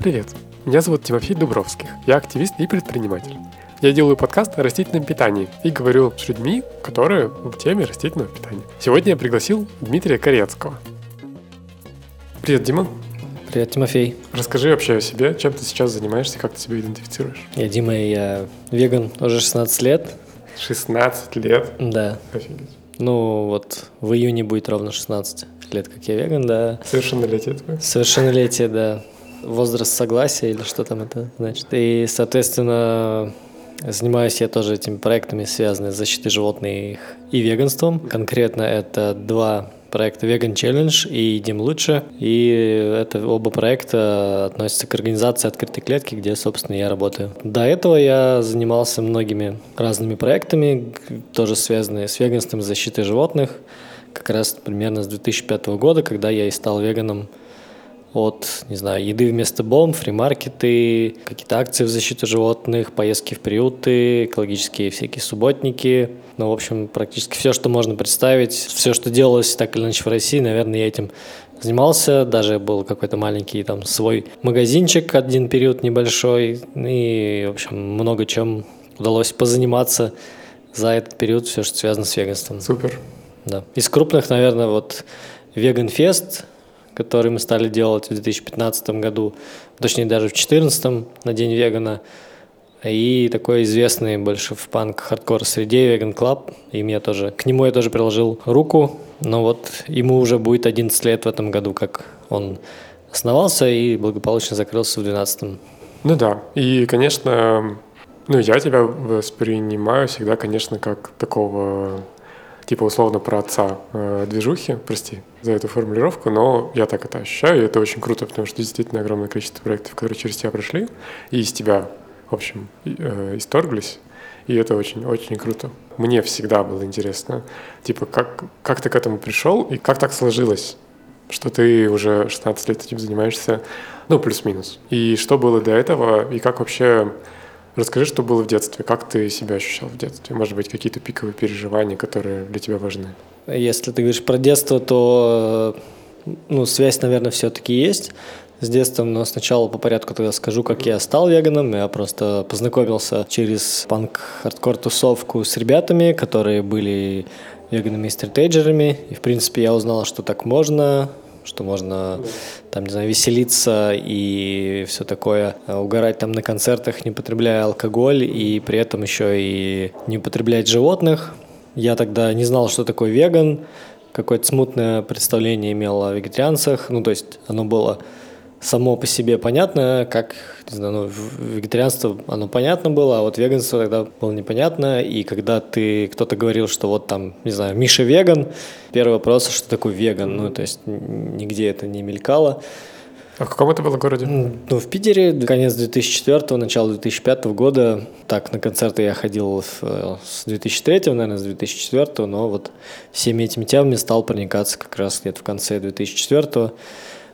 Привет, меня зовут Тимофей Дубровских, я активист и предприниматель. Я делаю подкаст о растительном питании и говорю с людьми, которые в теме растительного питания. Сегодня я пригласил Дмитрия Корецкого. Привет, Дима. Привет, Тимофей. Расскажи вообще о себе, чем ты сейчас занимаешься, как ты себя идентифицируешь? Я Дима, я веган уже 16 лет. 16 лет? Да. Офигеть. Ну вот в июне будет ровно 16 лет, как я веган, да. Совершеннолетие твое? Совершеннолетие, да. Возраст согласия или что там это значит. И, соответственно, Занимаюсь я тоже этими проектами, связанными с защитой животных и веганством. Конкретно это два проекта Vegan Challenge и «Едим лучше». И это оба проекта относятся к организации открытой клетки, где, собственно, я работаю. До этого я занимался многими разными проектами, тоже связанными с веганством и защитой животных. Как раз примерно с 2005 года, когда я и стал веганом от, не знаю, еды вместо бомб, фримаркеты, какие-то акции в защиту животных, поездки в приюты, экологические всякие субботники. Ну, в общем, практически все, что можно представить, все, что делалось так или иначе в России, наверное, я этим занимался. Даже был какой-то маленький там свой магазинчик, один период небольшой. И, в общем, много чем удалось позаниматься за этот период, все, что связано с веганством. Супер. Да. Из крупных, наверное, вот Fest – который мы стали делать в 2015 году, точнее даже в 2014 на День вегана. И такой известный больше в панк-хардкор среде Vegan Club. И я тоже, к нему я тоже приложил руку. Но вот ему уже будет 11 лет в этом году, как он основался и благополучно закрылся в 2012. Ну да, и, конечно, ну я тебя воспринимаю всегда, конечно, как такого типа условно про отца э, движухи, прости за эту формулировку, но я так это ощущаю, и это очень круто, потому что действительно огромное количество проектов, которые через тебя прошли, и из тебя, в общем, э, исторглись, и это очень-очень круто. Мне всегда было интересно, типа, как, как ты к этому пришел, и как так сложилось, что ты уже 16 лет этим занимаешься, ну, плюс-минус. И что было до этого, и как вообще Расскажи, что было в детстве, как ты себя ощущал в детстве? Может быть, какие-то пиковые переживания, которые для тебя важны? Если ты говоришь про детство, то ну, связь, наверное, все-таки есть с детством, но сначала по порядку тогда скажу, как я стал веганом. Я просто познакомился через панк-хардкор-тусовку с ребятами, которые были веганами и стратейджерами. И, в принципе, я узнал, что так можно, что можно там, не знаю, веселиться и все такое, э, угорать там на концертах, не потребляя алкоголь и при этом еще и не употреблять животных. Я тогда не знал, что такое веган, какое-то смутное представление имел о вегетарианцах, ну, то есть оно было само по себе понятно, как, не знаю, ну, вегетарианство, оно понятно было, а вот веганство тогда было непонятно, и когда ты, кто-то говорил, что вот там, не знаю, Миша веган, первый вопрос, что такое веган, ну, то есть нигде это не мелькало. А в каком это было городе? Ну, в Питере, конец 2004 начало 2005 года. Так, на концерты я ходил э, с 2003 наверное, с 2004 но вот всеми этими темами стал проникаться как раз где-то в конце 2004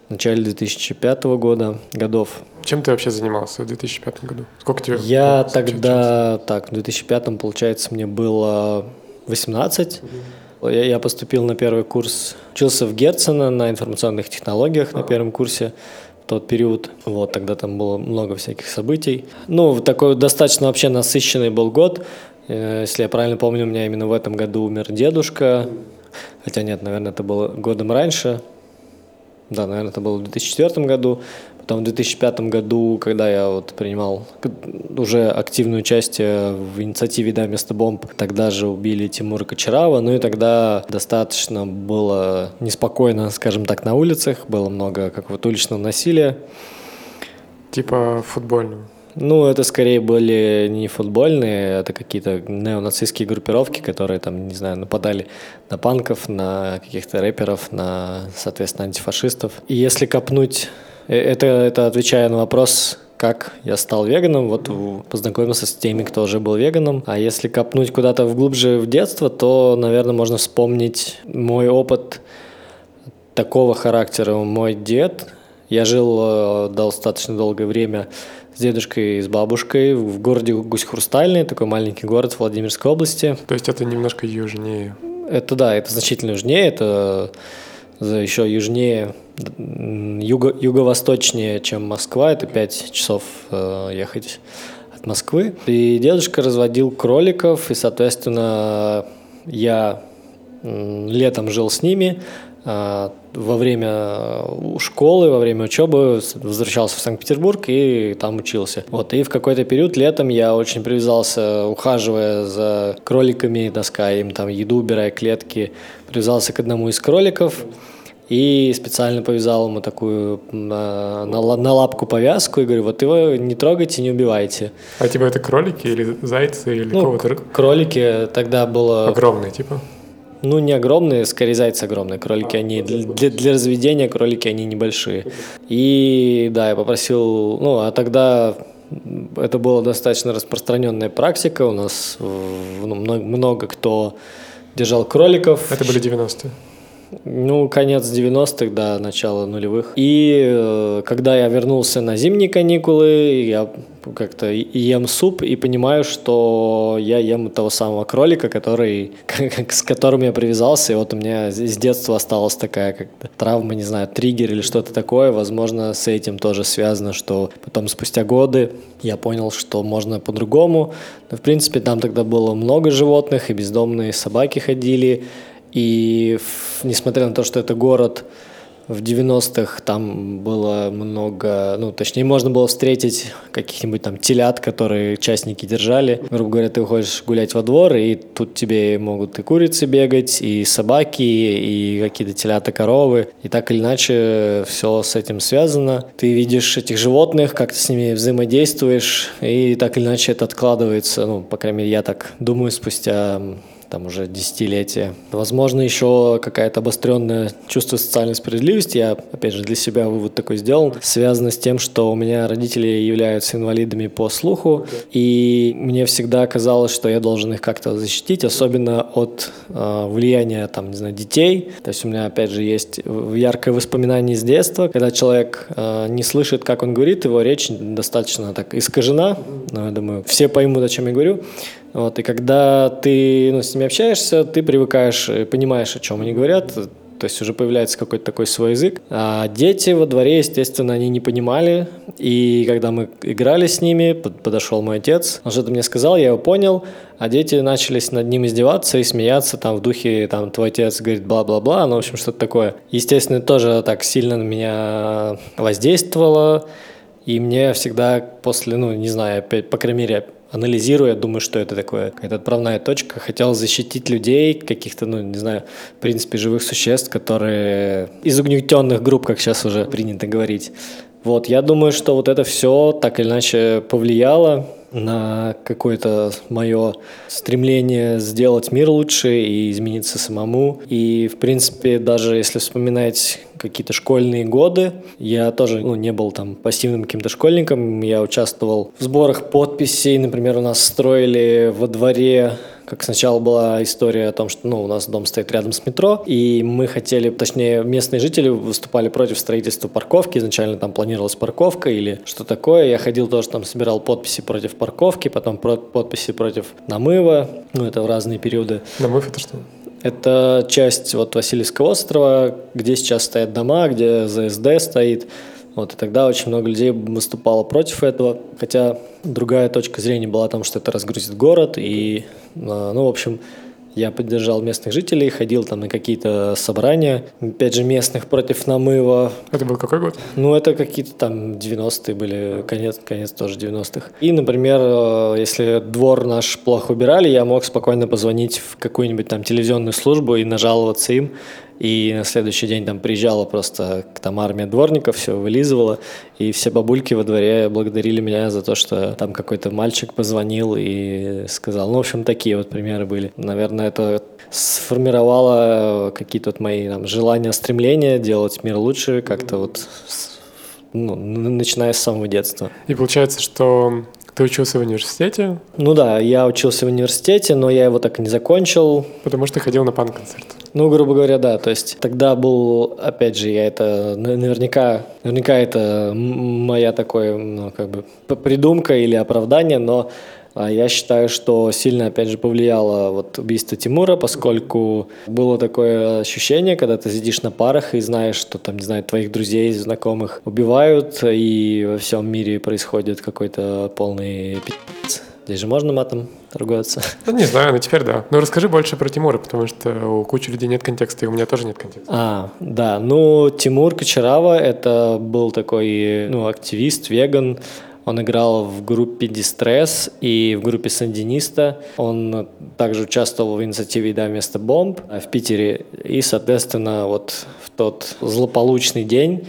в начале 2005 года, годов. Чем ты вообще занимался в 2005 году? Сколько тебе Я тогда, так, в 2005, получается, мне было 18. Угу. Я, поступил на первый курс, учился в Герцена на информационных технологиях на первом курсе в тот период. Вот, тогда там было много всяких событий. Ну, такой достаточно вообще насыщенный был год. Э, если я правильно помню, у меня именно в этом году умер дедушка. Хотя нет, наверное, это было годом раньше. Да, наверное, это было в 2004 году. Потом в 2005 году, когда я вот принимал уже активное участие в инициативе «Да, вместо бомб», тогда же убили Тимура Кочарава, ну и тогда достаточно было неспокойно, скажем так, на улицах, было много какого-то уличного насилия. Типа футбольного? Ну, это скорее были не футбольные, это какие-то неонацистские группировки, которые там, не знаю, нападали на панков, на каких-то рэперов, на, соответственно, антифашистов. И если копнуть, это, это отвечая на вопрос, как я стал веганом, вот познакомился с теми, кто уже был веганом. А если копнуть куда-то вглубже в детство, то, наверное, можно вспомнить мой опыт такого характера. Мой дед, я жил э, достаточно долгое время с дедушкой и с бабушкой в городе Гусь-Хрустальный, такой маленький город в Владимирской области. То есть это немножко южнее? Это да, это значительно южнее, это еще южнее, юго, юго-восточнее, чем Москва, это 5 часов э, ехать от Москвы. И дедушка разводил кроликов, и, соответственно, я летом жил с ними, а, во время э, школы, во время учебы возвращался в Санкт-Петербург и там учился. Вот, и в какой-то период летом я очень привязался, ухаживая за кроликами, таская им там еду, убирая клетки, привязался к одному из кроликов и специально повязал ему такую на, на, на лапку повязку и говорю, вот его не трогайте, не убивайте. А типа это кролики или зайцы или ну, кого-то? кролики тогда было... Огромные типа? Ну, не огромные, скорее зайцы огромные. Кролики, они для, для разведения кролики, они небольшие. И да, я попросил, ну, а тогда это была достаточно распространенная практика. У нас ну, много, много кто держал кроликов. Это были 90-е? Ну, конец 90-х, да, начало нулевых. И э, когда я вернулся на зимние каникулы, я как-то ем суп и понимаю, что я ем того самого кролика, который, с которым я привязался, и вот у меня с детства осталась такая как травма, не знаю, триггер или что-то такое. Возможно, с этим тоже связано, что потом спустя годы я понял, что можно по-другому. Но, в принципе, там тогда было много животных, и бездомные собаки ходили, и несмотря на то, что это город в 90-х там было много, ну, точнее, можно было встретить каких-нибудь там телят, которые частники держали. Грубо говоря, ты уходишь гулять во двор, и тут тебе могут и курицы бегать, и собаки, и какие-то телята, коровы. И так или иначе все с этим связано. Ты видишь этих животных, как ты с ними взаимодействуешь, и так или иначе это откладывается. Ну, по крайней мере, я так думаю, спустя там уже десятилетия. Возможно, еще какая-то обостренное чувство социальной справедливости. Я, опять же, для себя вывод такой сделал. Связано с тем, что у меня родители являются инвалидами по слуху, и мне всегда казалось, что я должен их как-то защитить, особенно от э, влияния, там, не знаю, детей. То есть у меня, опять же, есть яркое воспоминание из детства, когда человек э, не слышит, как он говорит, его речь достаточно так искажена. Но я думаю, все поймут, о чем я говорю. Вот, и когда ты ну, с ними общаешься, ты привыкаешь, понимаешь, о чем они говорят, то есть уже появляется какой-то такой свой язык. А дети во дворе, естественно, они не понимали. И когда мы играли с ними, подошел мой отец, он что-то мне сказал, я его понял, а дети начали над ним издеваться и смеяться там в духе, там, твой отец говорит бла-бла-бла, ну, в общем, что-то такое. Естественно, тоже так сильно на меня воздействовало. И мне всегда после, ну, не знаю, по крайней мере, анализируя, думаю, что это такое, какая-то отправная точка. Хотел защитить людей, каких-то, ну, не знаю, в принципе, живых существ, которые из угнетенных групп, как сейчас уже принято говорить. Вот, я думаю, что вот это все так или иначе повлияло на какое-то мое стремление сделать мир лучше и измениться самому. И, в принципе, даже если вспоминать какие-то школьные годы, я тоже ну, не был там пассивным каким-то школьником. Я участвовал в сборах подписей. Например, у нас строили во дворе как сначала была история о том, что ну, у нас дом стоит рядом с метро, и мы хотели, точнее, местные жители выступали против строительства парковки. Изначально там планировалась парковка или что такое. Я ходил тоже там, собирал подписи против парковки, потом подписи против намыва. Ну, это в разные периоды. Намыв это что? Это часть вот Васильевского острова, где сейчас стоят дома, где ЗСД стоит. Вот, и тогда очень много людей выступало против этого, хотя другая точка зрения была о том, что это разгрузит город, и, а, ну, в общем, я поддержал местных жителей, ходил там на какие-то собрания, опять же, местных против намыва. Это был какой год? Ну, это какие-то там 90-е были, конец, конец тоже 90-х. И, например, э, если двор наш плохо убирали, я мог спокойно позвонить в какую-нибудь там телевизионную службу и нажаловаться им, и на следующий день там приезжала просто там армия дворников, все вылизывала. И все бабульки во дворе благодарили меня за то, что там какой-то мальчик позвонил и сказал. Ну, в общем, такие вот примеры были. Наверное, это сформировало какие-то вот мои там, желания, стремления делать мир лучше, как-то вот ну, начиная с самого детства. И получается, что ты учился в университете? Ну да, я учился в университете, но я его так и не закончил. Потому что ходил на панк-концерт. Ну, грубо говоря, да. То есть тогда был, опять же, я это наверняка, наверняка это моя такой, ну, как бы придумка или оправдание, но А я считаю, что сильно, опять же, повлияло вот убийство Тимура, поскольку было такое ощущение, когда ты сидишь на парах и знаешь, что там, не знаю, твоих друзей, знакомых убивают, и во всем мире происходит какой-то полный пи***ц. Здесь же можно матом торговаться? Ну, не знаю, но теперь да. Но расскажи больше про Тимура, потому что у кучи людей нет контекста, и у меня тоже нет контекста. А, да. Ну, Тимур Кочарава – это был такой, ну, активист, веган, он играл в группе Distress и в группе Сандиниста. Он также участвовал в инициативе «Да, вместо бомб» в Питере. И, соответственно, вот в тот злополучный день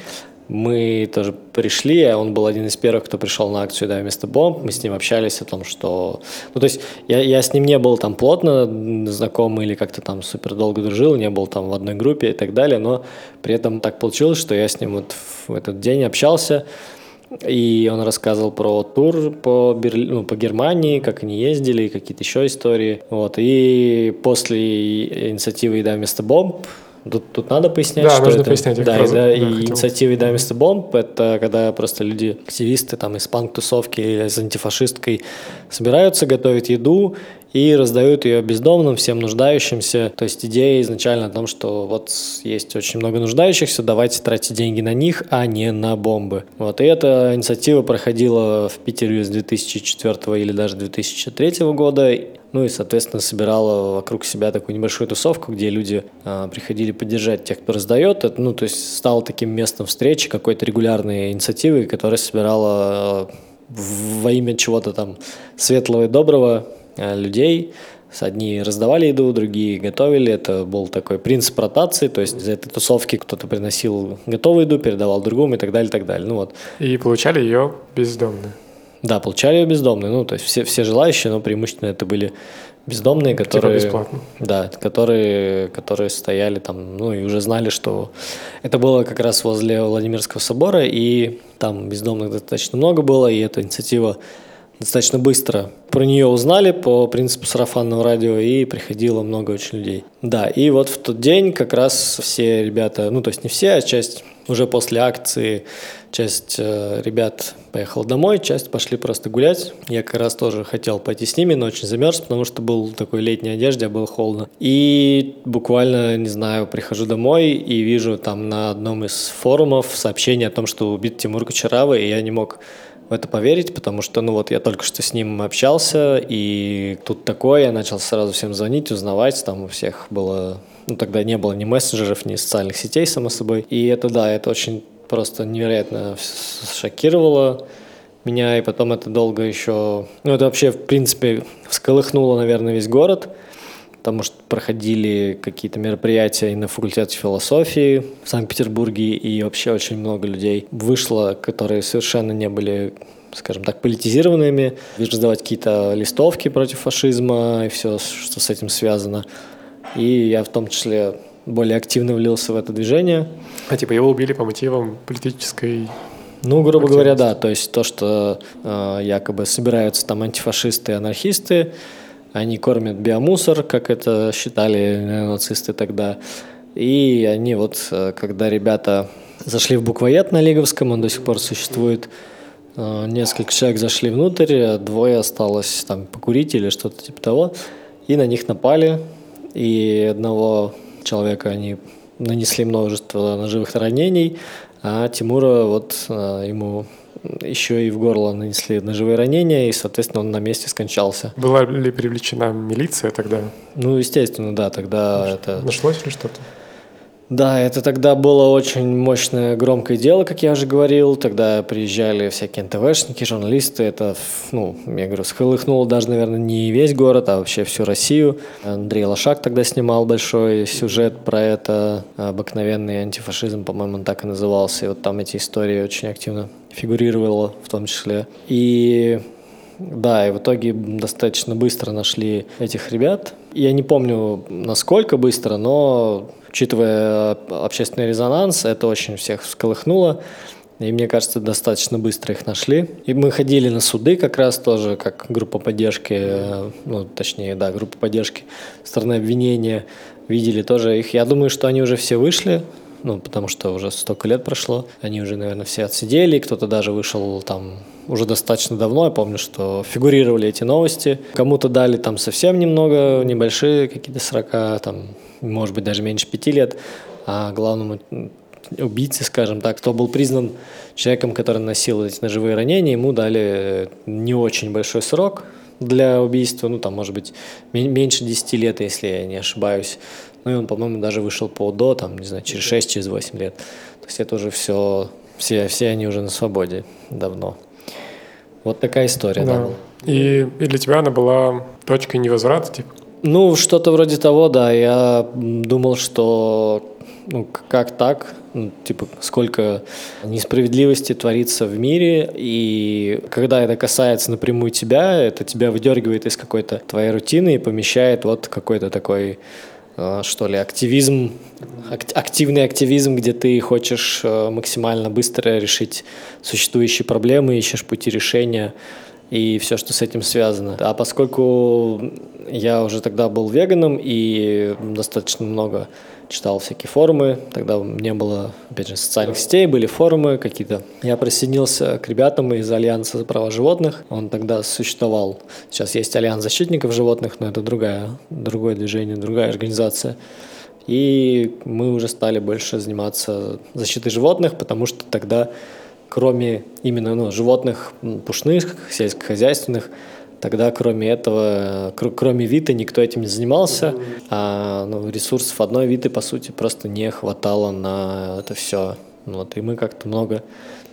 мы тоже пришли, а он был один из первых, кто пришел на акцию «Да, вместо бомб». Мы с ним общались о том, что... Ну, то есть я, я с ним не был там плотно знакомый или как-то там супер долго дружил, не был там в одной группе и так далее, но при этом так получилось, что я с ним вот в этот день общался, и он рассказывал про тур по, Берли... ну, по Германии, как они ездили, какие-то еще истории. Вот. И после инициативы «Еда вместо бомб» Тут, тут надо пояснять, да, что нужно это. пояснять. Да, фразу, да, да, и хотел. инициатива «Еда вместо бомб» — это когда просто люди, активисты там из панк-тусовки из антифашисткой собираются, готовят еду и раздают ее бездомным, всем нуждающимся. То есть идея изначально о том, что вот есть очень много нуждающихся, давайте тратить деньги на них, а не на бомбы. Вот. И эта инициатива проходила в Питере с 2004 или даже 2003 года. Ну и, соответственно, собирала вокруг себя такую небольшую тусовку, где люди э, приходили поддержать тех, кто раздает. Это, ну, то есть стало таким местом встречи, какой-то регулярной инициативы, которая собирала э, во имя чего-то там светлого и доброго людей. Одни раздавали еду, другие готовили. Это был такой принцип ротации, то есть из этой тусовки кто-то приносил готовую еду, передавал другому и так далее, и так далее. Ну вот. И получали ее бездомные. Да, получали ее бездомные. Ну, то есть все, все желающие, но преимущественно это были бездомные, которые... Типа бесплатно. Да, которые, которые стояли там, ну, и уже знали, что это было как раз возле Владимирского собора, и там бездомных достаточно много было, и эта инициатива достаточно быстро про нее узнали по принципу сарафанного радио, и приходило много очень людей. Да, и вот в тот день как раз все ребята, ну, то есть не все, а часть уже после акции часть э, ребят поехала домой, часть пошли просто гулять. Я как раз тоже хотел пойти с ними, но очень замерз, потому что был такой летней одежде, а было холодно. И буквально, не знаю, прихожу домой и вижу там на одном из форумов сообщение о том, что убит Тимур Кочарава, и я не мог в это поверить, потому что, ну вот, я только что с ним общался, и тут такое, я начал сразу всем звонить, узнавать, там у всех было ну, тогда не было ни мессенджеров, ни социальных сетей, само собой. И это, да, это очень просто невероятно шокировало меня, и потом это долго еще... Ну, это вообще, в принципе, всколыхнуло, наверное, весь город, потому что проходили какие-то мероприятия и на факультете философии в Санкт-Петербурге, и вообще очень много людей вышло, которые совершенно не были скажем так, политизированными, раздавать какие-то листовки против фашизма и все, что с этим связано. И я в том числе более активно влился в это движение. А типа его убили по мотивам политической ну, грубо говоря, да. То есть то, что э, якобы собираются там антифашисты и анархисты, они кормят биомусор, как это считали нацисты тогда. И они вот, э, когда ребята зашли в буквоед на Лиговском, он до сих пор существует, э, несколько человек зашли внутрь, двое осталось там покурить или что-то типа того, и на них напали, и одного человека они нанесли множество ножевых ранений, а Тимура вот ему еще и в горло нанесли ножевые ранения, и, соответственно, он на месте скончался. Была ли привлечена милиция тогда? Ну, естественно, да, тогда это... Нашлось ли что-то? Да, это тогда было очень мощное, громкое дело, как я уже говорил. Тогда приезжали всякие НТВшники, журналисты. Это, ну, я говорю, схлыхнуло даже, наверное, не весь город, а вообще всю Россию. Андрей Лошак тогда снимал большой сюжет про это. Обыкновенный антифашизм, по-моему, он так и назывался. И вот там эти истории очень активно фигурировало в том числе. И да, и в итоге достаточно быстро нашли этих ребят. Я не помню, насколько быстро, но учитывая общественный резонанс, это очень всех всколыхнуло. И мне кажется, достаточно быстро их нашли. И мы ходили на суды как раз тоже, как группа поддержки, ну, точнее, да, группа поддержки стороны обвинения. Видели тоже их. Я думаю, что они уже все вышли, ну, потому что уже столько лет прошло. Они уже, наверное, все отсидели, кто-то даже вышел там уже достаточно давно. Я помню, что фигурировали эти новости. Кому-то дали там совсем немного, небольшие, какие-то 40, там, может быть, даже меньше пяти лет. А главному убийце, скажем так, кто был признан человеком, который носил эти ножевые ранения, ему дали не очень большой срок для убийства, ну, там, может быть, меньше 10 лет, если я не ошибаюсь. Ну, и он, по-моему, даже вышел по УДО, там, не знаю, через 6, через 8 лет. То есть это уже все, все, все они уже на свободе давно. Вот такая история, да. да. И, и для тебя она была точкой невозврата, типа? Ну, что-то вроде того, да. Я думал, что ну, как так? Ну, типа, сколько несправедливости творится в мире, и когда это касается напрямую тебя, это тебя выдергивает из какой-то твоей рутины и помещает вот какой-то такой что ли, активизм, активный активизм, где ты хочешь э, максимально быстро решить существующие проблемы, ищешь пути решения и все, что с этим связано. А поскольку я уже тогда был веганом и достаточно много читал всякие форумы, тогда не было, опять же, социальных сетей, были форумы какие-то. Я присоединился к ребятам из Альянса за права животных, он тогда существовал. Сейчас есть Альянс защитников животных, но это другая, другое движение, другая организация. И мы уже стали больше заниматься защитой животных, потому что тогда, кроме именно ну, животных пушных, сельскохозяйственных, Тогда, кроме этого, кроме Виты, никто этим не занимался, а ну, ресурсов одной Виты, по сути, просто не хватало на это все. Вот, и мы как-то много,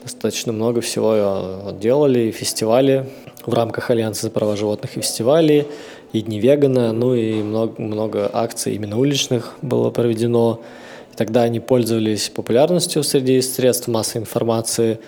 достаточно много всего э, делали, фестивали в рамках Альянса за права животных и фестивали, и Дни вегана, ну и много, много акций именно уличных было проведено. И тогда они пользовались популярностью среди средств массовой информации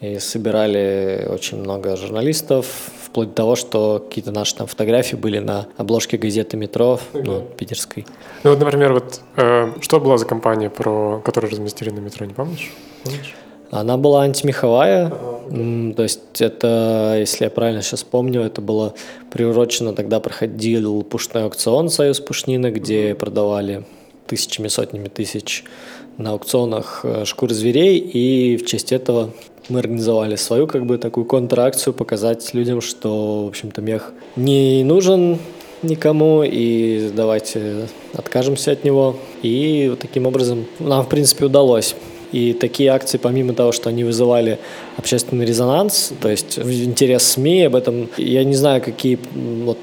и собирали очень много журналистов, вплоть до того, что какие-то наши там фотографии были на обложке газеты «Метро», ну, питерской. Ну вот, например, вот э, что была за компания, про которую разместили на метро, не помнишь? помнишь? Она была антимеховая, ага. то есть это, если я правильно сейчас помню, это было приурочено, тогда проходил пушной аукцион «Союз Пушнина», где продавали тысячами, сотнями тысяч на аукционах э, шкур зверей, и в честь этого мы организовали свою как бы такую контракцию, показать людям, что, в общем-то, мех не нужен никому, и давайте откажемся от него. И вот таким образом нам, в принципе, удалось. И такие акции, помимо того, что они вызывали общественный резонанс, то есть интерес СМИ об этом, я не знаю, какие вот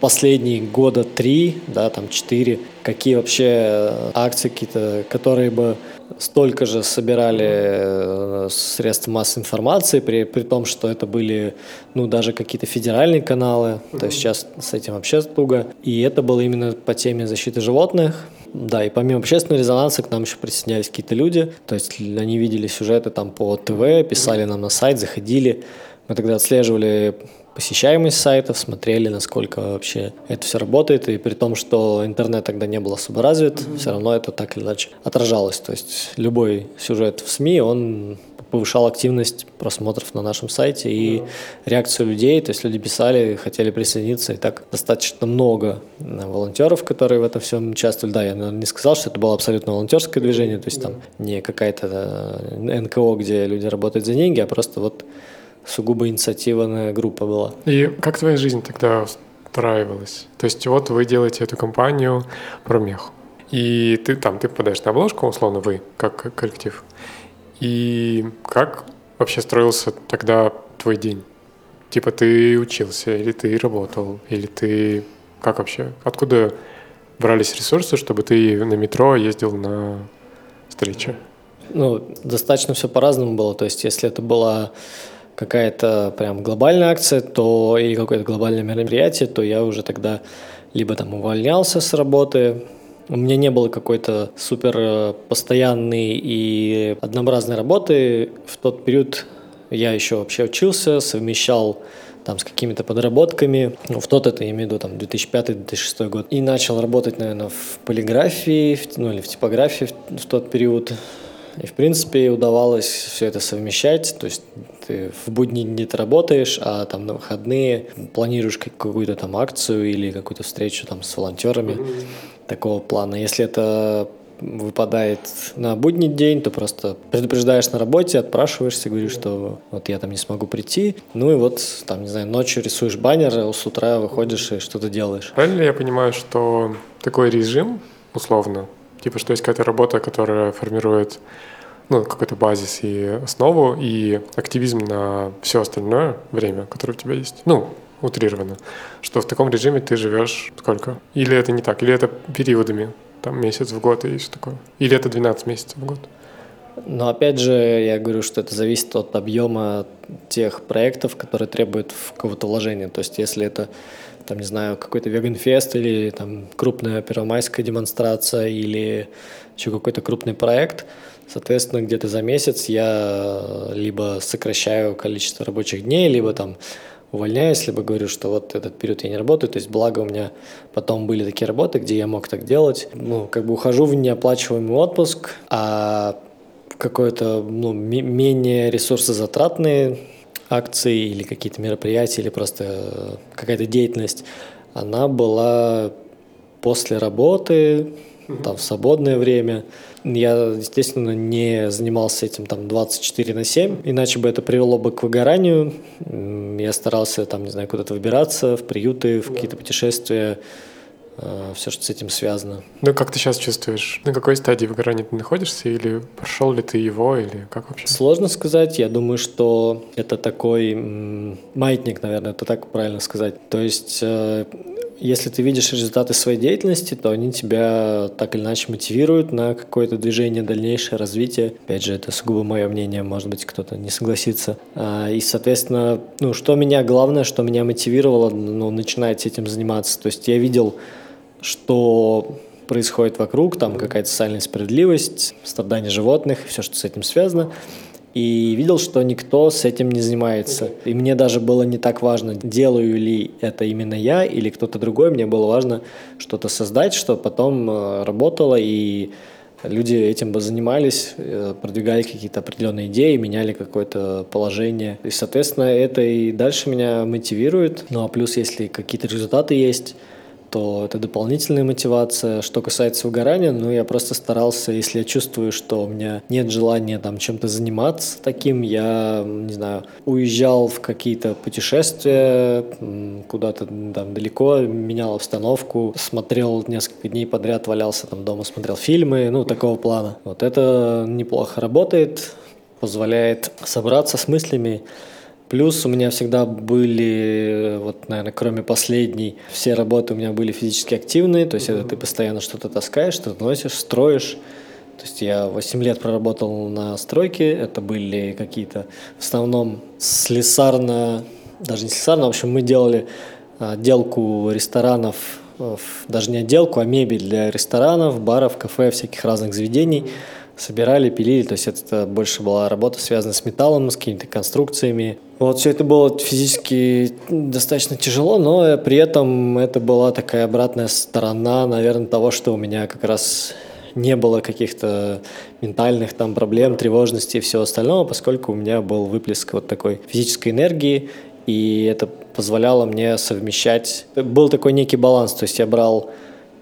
последние года три, да, там четыре, какие вообще акции какие-то, которые бы столько же собирали э, средств массовой информации, при, при том, что это были, ну, даже какие-то федеральные каналы, то есть сейчас с этим вообще туго. И это было именно по теме защиты животных. Да, и помимо общественного резонанса к нам еще присоединялись какие-то люди, то есть они видели сюжеты там по ТВ, писали нам на сайт, заходили. Мы тогда отслеживали посещаемость сайтов, смотрели, насколько вообще это все работает, и при том, что интернет тогда не был особо развит, mm-hmm. все равно это так или иначе отражалось. То есть любой сюжет в СМИ, он повышал активность просмотров на нашем сайте и mm-hmm. реакцию людей, то есть люди писали, хотели присоединиться, и так достаточно много э, волонтеров, которые в этом всем участвовали. Да, я не сказал, что это было абсолютно волонтерское движение, то есть там не какая-то э, НКО, где люди работают за деньги, а просто вот сугубо инициативная группа была. И как твоя жизнь тогда устраивалась? То есть вот вы делаете эту компанию про мех, и ты там, ты попадаешь на обложку, условно, вы, как коллектив. И как вообще строился тогда твой день? Типа ты учился, или ты работал, или ты... Как вообще? Откуда брались ресурсы, чтобы ты на метро ездил на встречи? Ну, достаточно все по-разному было. То есть, если это была какая-то прям глобальная акция, то или какое-то глобальное мероприятие, то я уже тогда либо там увольнялся с работы, у меня не было какой-то супер э, постоянной и однообразной работы. В тот период я еще вообще учился, совмещал там с какими-то подработками. Ну, в тот это, я имею в виду, там, 2005-2006 год. И начал работать, наверное, в полиграфии, ну, или в типографии в, в тот период. И, в принципе, удавалось все это совмещать. То есть ты в будни дни ты работаешь, а там на выходные планируешь какую-то там акцию или какую-то встречу там с волонтерами mm-hmm. такого плана. Если это выпадает на будний день, то просто предупреждаешь на работе, отпрашиваешься, говоришь, что вот я там не смогу прийти. Ну и вот, там, не знаю, ночью рисуешь баннер, а с утра выходишь и что-то делаешь. Правильно я понимаю, что такой режим, условно, типа, что есть какая-то работа, которая формирует ну, какой-то базис и основу, и активизм на все остальное время, которое у тебя есть. Ну, утрированно, что в таком режиме ты живешь сколько? Или это не так? Или это периодами? Там месяц в год и все такое? Или это 12 месяцев в год? Но опять же, я говорю, что это зависит от объема тех проектов, которые требуют какого-то вложения. То есть, если это, там, не знаю, какой-то веганфест или там крупная первомайская демонстрация или еще какой-то крупный проект, соответственно, где-то за месяц я либо сокращаю количество рабочих дней, либо там увольняюсь, либо говорю, что вот этот период я не работаю. То есть, благо у меня потом были такие работы, где я мог так делать. Ну, как бы ухожу в неоплачиваемый отпуск, а какое-то ну, менее ресурсозатратные акции или какие-то мероприятия, или просто какая-то деятельность, она была после работы, там, в свободное время. Я, естественно, не занимался этим там 24 на 7, иначе бы это привело бы к выгоранию. Я старался там, не знаю, куда-то выбираться, в приюты, в какие-то путешествия, э, все, что с этим связано. Ну, как ты сейчас чувствуешь? На какой стадии выгорания ты находишься? Или прошел ли ты его? Или как вообще? Сложно сказать. Я думаю, что это такой маятник, наверное, это так правильно сказать. То есть э, если ты видишь результаты своей деятельности, то они тебя так или иначе мотивируют на какое-то движение, дальнейшее развитие. Опять же, это сугубо мое мнение, может быть, кто-то не согласится. А, и, соответственно, ну, что меня, главное, что меня мотивировало ну, начинать этим заниматься. То есть я видел, что происходит вокруг, там какая-то социальная справедливость, страдания животных, все, что с этим связано и видел, что никто с этим не занимается. И мне даже было не так важно, делаю ли это именно я или кто-то другой. Мне было важно что-то создать, что потом э, работало, и люди этим бы занимались, э, продвигали какие-то определенные идеи, меняли какое-то положение. И, соответственно, это и дальше меня мотивирует. Ну а плюс, если какие-то результаты есть, то это дополнительная мотивация. Что касается выгорания, ну, я просто старался, если я чувствую, что у меня нет желания там чем-то заниматься таким, я, не знаю, уезжал в какие-то путешествия, куда-то там далеко, менял обстановку, смотрел несколько дней подряд, валялся там дома, смотрел фильмы, ну, такого плана. Вот это неплохо работает, позволяет собраться с мыслями, Плюс у меня всегда были, вот, наверное, кроме последней, все работы у меня были физически активные, то есть это ты постоянно что-то таскаешь, что-то носишь, строишь. То есть я 8 лет проработал на стройке, это были какие-то в основном слесарно, даже не слесарно, в общем, мы делали отделку ресторанов, даже не отделку, а мебель для ресторанов, баров, кафе, всяких разных заведений собирали, пилили, то есть это больше была работа, связанная с металлом, с какими-то конструкциями. Вот все это было физически достаточно тяжело, но при этом это была такая обратная сторона, наверное, того, что у меня как раз не было каких-то ментальных там проблем, тревожности и всего остального, поскольку у меня был выплеск вот такой физической энергии, и это позволяло мне совмещать. Был такой некий баланс, то есть я брал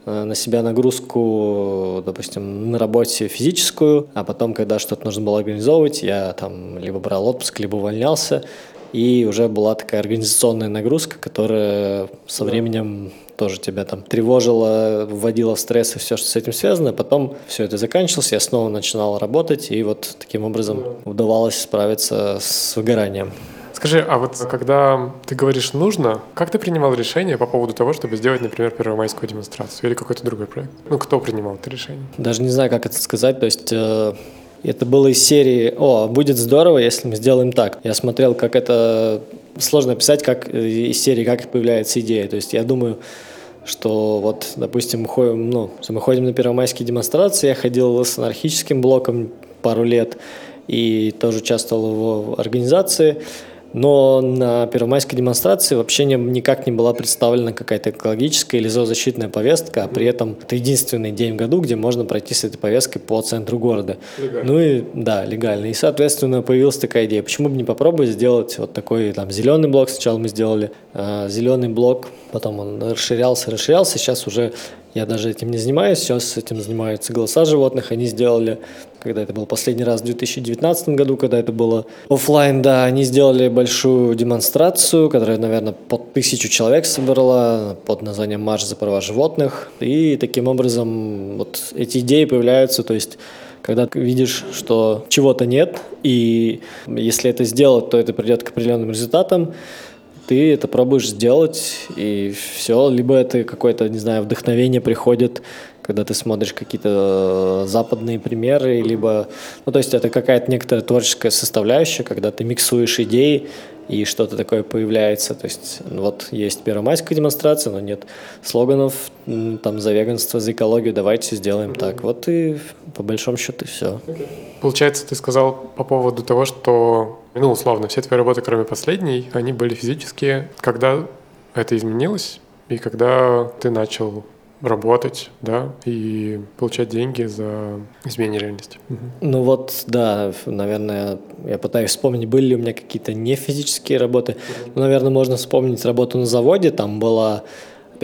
на себя нагрузку, допустим, на работе физическую, а потом, когда что-то нужно было организовывать, я там либо брал отпуск, либо увольнялся, и уже была такая организационная нагрузка, которая со временем тоже тебя там тревожила, вводила в стресс и все, что с этим связано. Потом все это заканчивалось, я снова начинал работать, и вот таким образом удавалось справиться с выгоранием. Скажи, а вот когда ты говоришь «нужно», как ты принимал решение по поводу того, чтобы сделать, например, первомайскую демонстрацию или какой-то другой проект? Ну, кто принимал это решение? Даже не знаю, как это сказать. То есть э, это было из серии «О, будет здорово, если мы сделаем так». Я смотрел, как это... Сложно описать, как э, из серии, как появляется идея. То есть я думаю, что вот, допустим, мы ходим, ну, мы ходим на первомайские демонстрации, я ходил с анархическим блоком пару лет и тоже участвовал в организации – но на первомайской демонстрации вообще не, никак не была представлена какая-то экологическая или зоозащитная повестка, а при этом это единственный день в году, где можно пройти с этой повесткой по центру города. Легально. Ну и да, легально. И, соответственно, появилась такая идея, почему бы не попробовать сделать вот такой там зеленый блок, сначала мы сделали э, зеленый блок, потом он расширялся, расширялся, сейчас уже Я даже этим не занимаюсь, сейчас этим занимаются голоса животных. Они сделали, когда это был последний раз в 2019 году, когда это было офлайн, да, они сделали большую демонстрацию, которая, наверное, под тысячу человек собрала под названием «Марш за права животных». И таким образом вот эти идеи появляются, то есть когда видишь, что чего-то нет, и если это сделать, то это придет к определенным результатам, ты это пробуешь сделать, и все. Либо это какое-то, не знаю, вдохновение приходит, когда ты смотришь какие-то э, западные примеры, либо... Ну, то есть это какая-то некоторая творческая составляющая, когда ты миксуешь идеи, и что-то такое появляется. То есть ну, вот есть первомайская демонстрация, но нет слоганов там за веганство, за экологию, давайте сделаем так. Вот и по большому счету все. Получается, ты сказал по поводу того, что, ну, условно, все твои работы, кроме последней, они были физические. Когда это изменилось и когда ты начал работать, да, и получать деньги за изменение реальности. Ну вот, да, наверное, я пытаюсь вспомнить, были ли у меня какие-то не физические работы. Ну, наверное, можно вспомнить работу на заводе, там была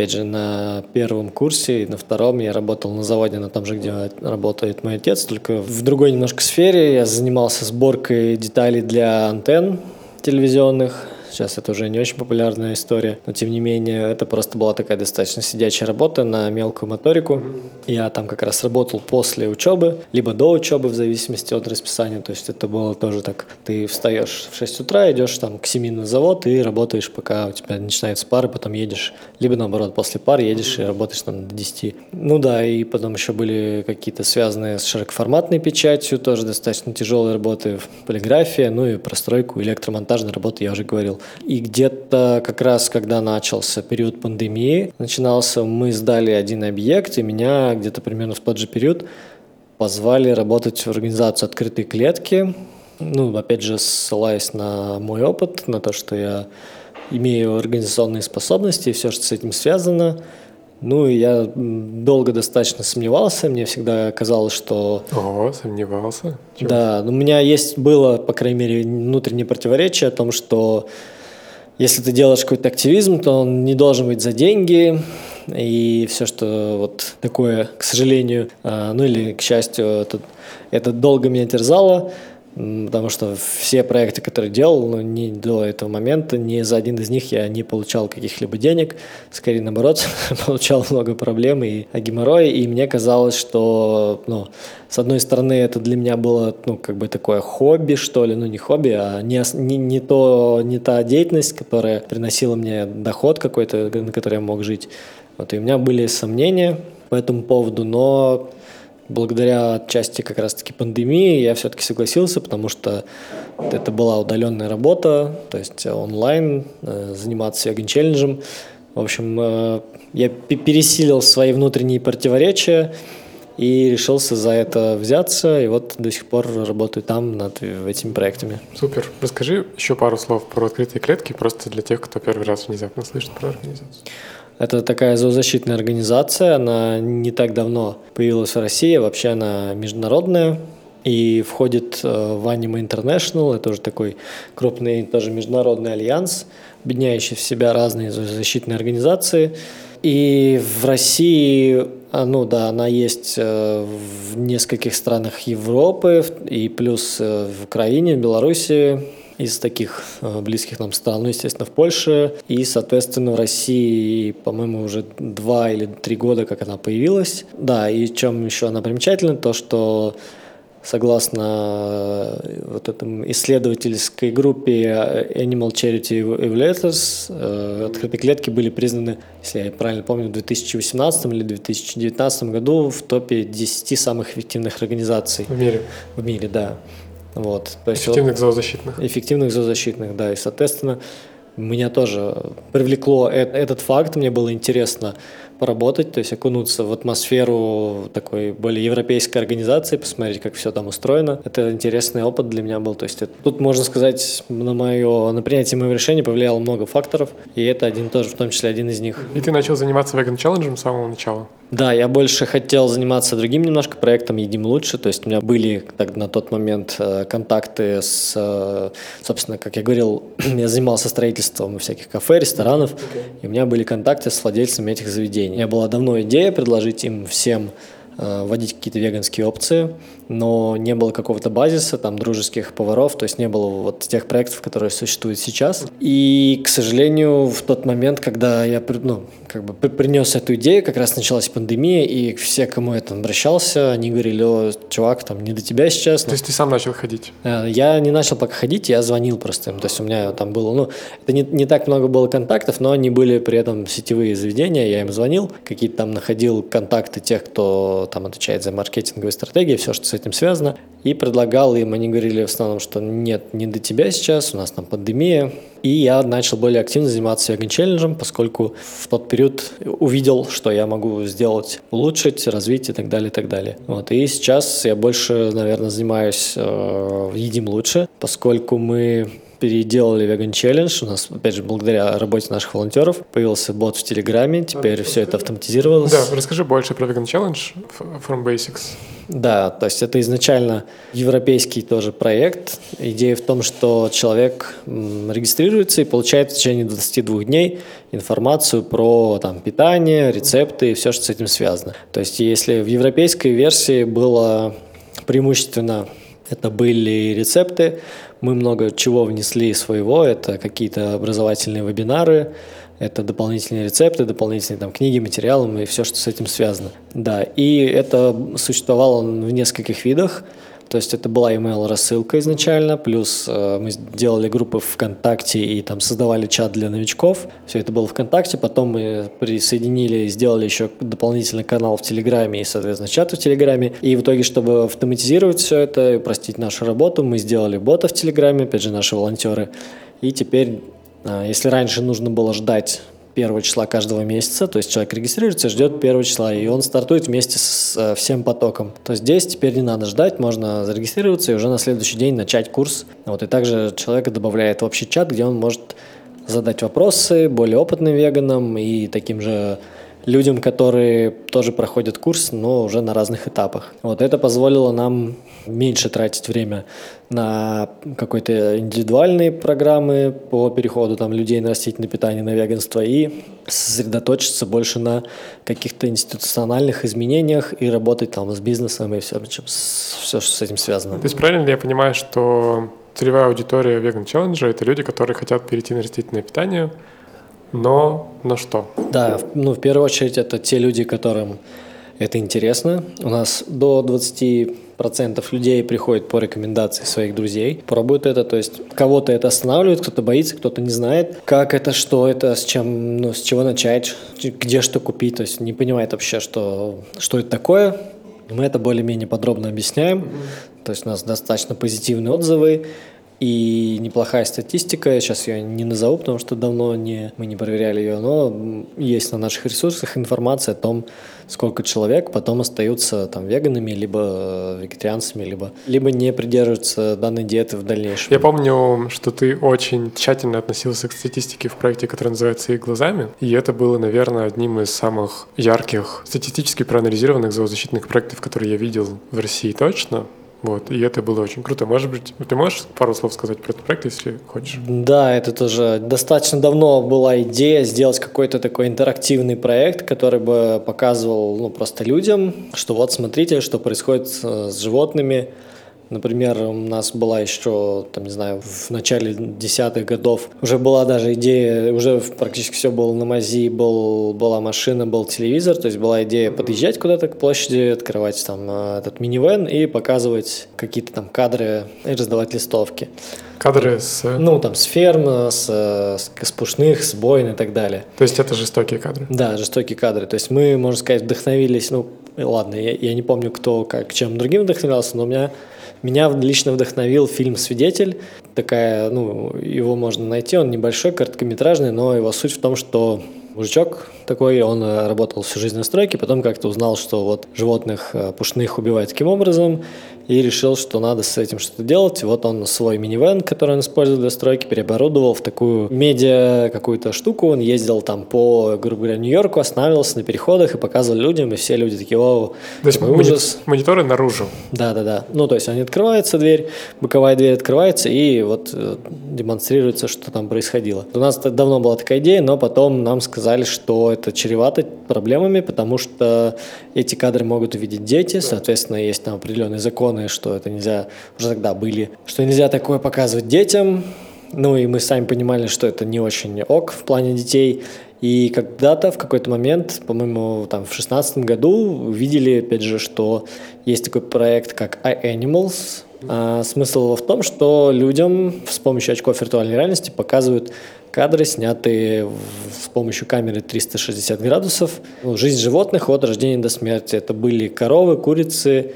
опять же, на первом курсе и на втором я работал на заводе, на том же, где работает мой отец, только в другой немножко сфере. Я занимался сборкой деталей для антенн телевизионных, Сейчас это уже не очень популярная история, но тем не менее это просто была такая достаточно сидячая работа на мелкую моторику. Я там как раз работал после учебы, либо до учебы, в зависимости от расписания. То есть это было тоже так, ты встаешь в 6 утра, идешь там к 7 на завод и работаешь, пока у тебя начинаются пары, потом едешь, либо наоборот, после пар едешь и работаешь там до 10. Ну да, и потом еще были какие-то связанные с широкоформатной печатью, тоже достаточно тяжелые работы, полиграфия, ну и простройку, электромонтажной работы я уже говорил. И где-то как раз, когда начался период пандемии, начинался, мы сдали один объект, и меня где-то примерно в тот же период позвали работать в организацию «Открытые клетки». Ну, опять же, ссылаясь на мой опыт, на то, что я имею организационные способности и все, что с этим связано. Ну, и я долго достаточно сомневался, мне всегда казалось, что... О, сомневался? Чего? Да, ну, у меня есть, было, по крайней мере, внутреннее противоречие о том, что если ты делаешь какой-то активизм, то он не должен быть за деньги, и все, что вот такое, к сожалению, а, ну или к счастью, это, это долго меня терзало, потому что все проекты, которые делал, ну, не до этого момента, ни за один из них я не получал каких-либо денег, скорее наоборот, получал много проблем и геморроя, и мне казалось, что, ну, с одной стороны, это для меня было, ну, как бы такое хобби, что ли, ну, не хобби, а не, не, не, то, не та деятельность, которая приносила мне доход какой-то, на который я мог жить. Вот, и у меня были сомнения по этому поводу, но благодаря отчасти как раз-таки пандемии я все-таки согласился, потому что это была удаленная работа, то есть онлайн, э, заниматься веган-челленджем. В общем, э, я пересилил свои внутренние противоречия и решился за это взяться, и вот до сих пор работаю там над этими проектами. Супер. Расскажи еще пару слов про открытые клетки, просто для тех, кто первый раз внезапно слышит про организацию. Это такая зоозащитная организация, она не так давно появилась в России, вообще она международная и входит э, в Anima International, это уже такой крупный тоже международный альянс, объединяющий в себя разные защитные организации. И в России, а, ну да, она есть э, в нескольких странах Европы и плюс э, в Украине, в Беларуси, из таких э, близких нам стран, ну, естественно, в Польше. И, соответственно, в России, по-моему, уже два или три года, как она появилась. Да, и чем еще она примечательна, то, что согласно э, вот этом исследовательской группе Animal Charity Evaluators, открытые клетки были признаны, если я правильно помню, в 2018 или 2019 году в топе 10 самых эффективных организаций. В мире? В мире, да. Вот, то есть эффективных вот, зоозащитных. Эффективных зоозащитных, да. И, соответственно, меня тоже привлекло этот факт, мне было интересно поработать, то есть окунуться в атмосферу такой более европейской организации, посмотреть, как все там устроено. Это интересный опыт для меня был. То есть это, тут, можно сказать, на мое на принятие моего решения повлияло много факторов, и это один тоже, в том числе один из них. И ты начал заниматься веган челленджем с самого начала? Да, я больше хотел заниматься другим немножко проектом «Едим лучше», то есть у меня были так, на тот момент э, контакты с, э, собственно, как я говорил, я занимался строительством всяких кафе, ресторанов, okay. и у меня были контакты с владельцами этих заведений заведений. У меня была давно идея предложить им всем э, вводить какие-то веганские опции, но не было какого-то базиса, там, дружеских поваров, то есть не было вот тех проектов, которые существуют сейчас. И, к сожалению, в тот момент, когда я ну, как бы принес эту идею, как раз началась пандемия, и все, кому там обращался, они говорили, о, чувак, там, не до тебя сейчас. То есть ты сам начал ходить? Э, я не начал пока ходить, я звонил просто им, то есть у меня там было, ну, это не, не так много было контактов, но они были при этом сетевые заведения, я им звонил, какие-то там находил контакты тех, кто там отвечает за маркетинговые стратегии, все, что с этим связано, и предлагал им, они говорили в основном, что нет, не до тебя сейчас, у нас там пандемия, и я начал более активно заниматься веган челленджем, поскольку в тот период увидел, что я могу сделать, улучшить, развить и так далее, и так далее. Вот. И сейчас я больше, наверное, занимаюсь э, едим лучше, поскольку мы переделали Vegan Challenge. У нас, опять же, благодаря работе наших волонтеров появился бот в Телеграме. Теперь все это автоматизировалось. Да, расскажи больше про Vegan Challenge from Basics. Да, то есть это изначально европейский тоже проект. Идея в том, что человек регистрируется и получает в течение 22 дней информацию про там, питание, рецепты и все, что с этим связано. То есть если в европейской версии было преимущественно это были рецепты, мы много чего внесли своего, это какие-то образовательные вебинары, это дополнительные рецепты, дополнительные там, книги, материалы и все, что с этим связано. Да, и это существовало в нескольких видах. То есть это была email рассылка изначально, плюс э, мы сделали группы ВКонтакте и там создавали чат для новичков. Все это было ВКонтакте, потом мы присоединили, сделали еще дополнительный канал в Телеграме и, соответственно, чат в Телеграме. И в итоге, чтобы автоматизировать все это и упростить нашу работу, мы сделали бота в Телеграме, опять же, наши волонтеры. И теперь, если раньше нужно было ждать первого числа каждого месяца, то есть человек регистрируется, ждет первого числа, и он стартует вместе с э, всем потоком. То есть здесь теперь не надо ждать, можно зарегистрироваться и уже на следующий день начать курс. Вот, и также человека добавляет в общий чат, где он может задать вопросы более опытным веганам и таким же людям, которые тоже проходят курс, но уже на разных этапах. Вот это позволило нам меньше тратить время на какой-то индивидуальные программы по переходу там, людей на растительное питание, на веганство и сосредоточиться больше на каких-то институциональных изменениях и работать там с бизнесом и все, все, что с этим связано. То есть правильно ли я понимаю, что целевая аудитория веган челленджа это люди, которые хотят перейти на растительное питание, но на что? Да, ну в первую очередь это те люди, которым это интересно. У нас до 20 процентов людей приходят по рекомендации своих друзей, пробуют это, то есть кого-то это останавливает, кто-то боится, кто-то не знает, как это, что это, с чем, ну, с чего начать, где что купить, то есть не понимает вообще, что, что это такое. Мы это более-менее подробно объясняем, то есть у нас достаточно позитивные отзывы, и неплохая статистика, сейчас ее не назову, потому что давно не, мы не проверяли ее, но есть на наших ресурсах информация о том, сколько человек потом остаются там веганами, либо вегетарианцами, либо, либо не придерживаются данной диеты в дальнейшем. Я помню, что ты очень тщательно относился к статистике в проекте, который называется «Их глазами», и это было, наверное, одним из самых ярких, статистически проанализированных зоозащитных проектов, которые я видел в России точно. Вот, и это было очень круто. Может быть, ты можешь пару слов сказать про этот проект, если хочешь? Да, это тоже достаточно давно была идея сделать какой-то такой интерактивный проект, который бы показывал ну, просто людям, что вот смотрите, что происходит с животными, Например, у нас была еще, там, не знаю, в начале десятых годов уже была даже идея, уже практически все было на мази, был, была машина, был телевизор, то есть была идея подъезжать куда-то к площади, открывать там э, этот минивэн и показывать какие-то там кадры и раздавать листовки. Кадры с... Ну, там, с ферм, с, с, с пушных, с бойн и так далее. То есть это жестокие кадры? Да, жестокие кадры. То есть мы, можно сказать, вдохновились, ну, ладно, я, я не помню, кто как чем другим вдохновлялся, но у меня меня лично вдохновил фильм «Свидетель». Такая, ну, его можно найти, он небольшой, короткометражный, но его суть в том, что мужичок такой, он э, работал всю жизнь на стройке, потом как-то узнал, что вот животных э, пушных убивают таким образом, и решил, что надо с этим что-то делать. Вот он свой минивэн, который он использует для стройки, переоборудовал в такую медиа какую-то штуку. Он ездил там по, грубо говоря, Нью-Йорку, останавливался на переходах и показывал людям, и все люди такие, о, то есть ужас. мониторы наружу. Да, да, да. Ну, то есть они открываются, дверь, боковая дверь открывается, и вот демонстрируется, что там происходило. У нас давно была такая идея, но потом нам сказали, что это чревато проблемами, потому что эти кадры могут увидеть дети, соответственно, есть там определенные законы, что это нельзя, уже тогда были, что нельзя такое показывать детям, ну и мы сами понимали, что это не очень ок в плане детей. И когда-то, в какой-то момент, по-моему, там в шестнадцатом году увидели, опять же, что есть такой проект, как iAnimals. А смысл его в том, что людям с помощью очков виртуальной реальности показывают кадры, снятые с помощью камеры 360 градусов. Ну, жизнь животных от рождения до смерти. Это были коровы, курицы,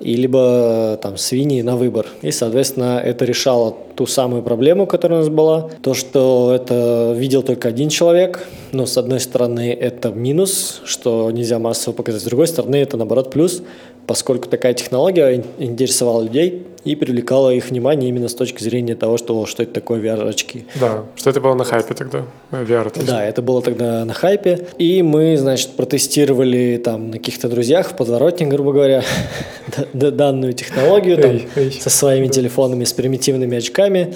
и либо там свиньи на выбор. И, соответственно, это решало ту самую проблему, которая у нас была. То, что это видел только один человек, но с одной стороны это минус, что нельзя массово показать, с другой стороны это наоборот плюс, поскольку такая технология интересовала людей и привлекала их внимание именно с точки зрения того, что, что это такое VR-очки. Да, что это было на хайпе тогда, VR. -то да, это было тогда на хайпе. И мы, значит, протестировали там на каких-то друзьях в подворотне, грубо говоря, данную технологию там, со своими телефонами, с примитивными очками.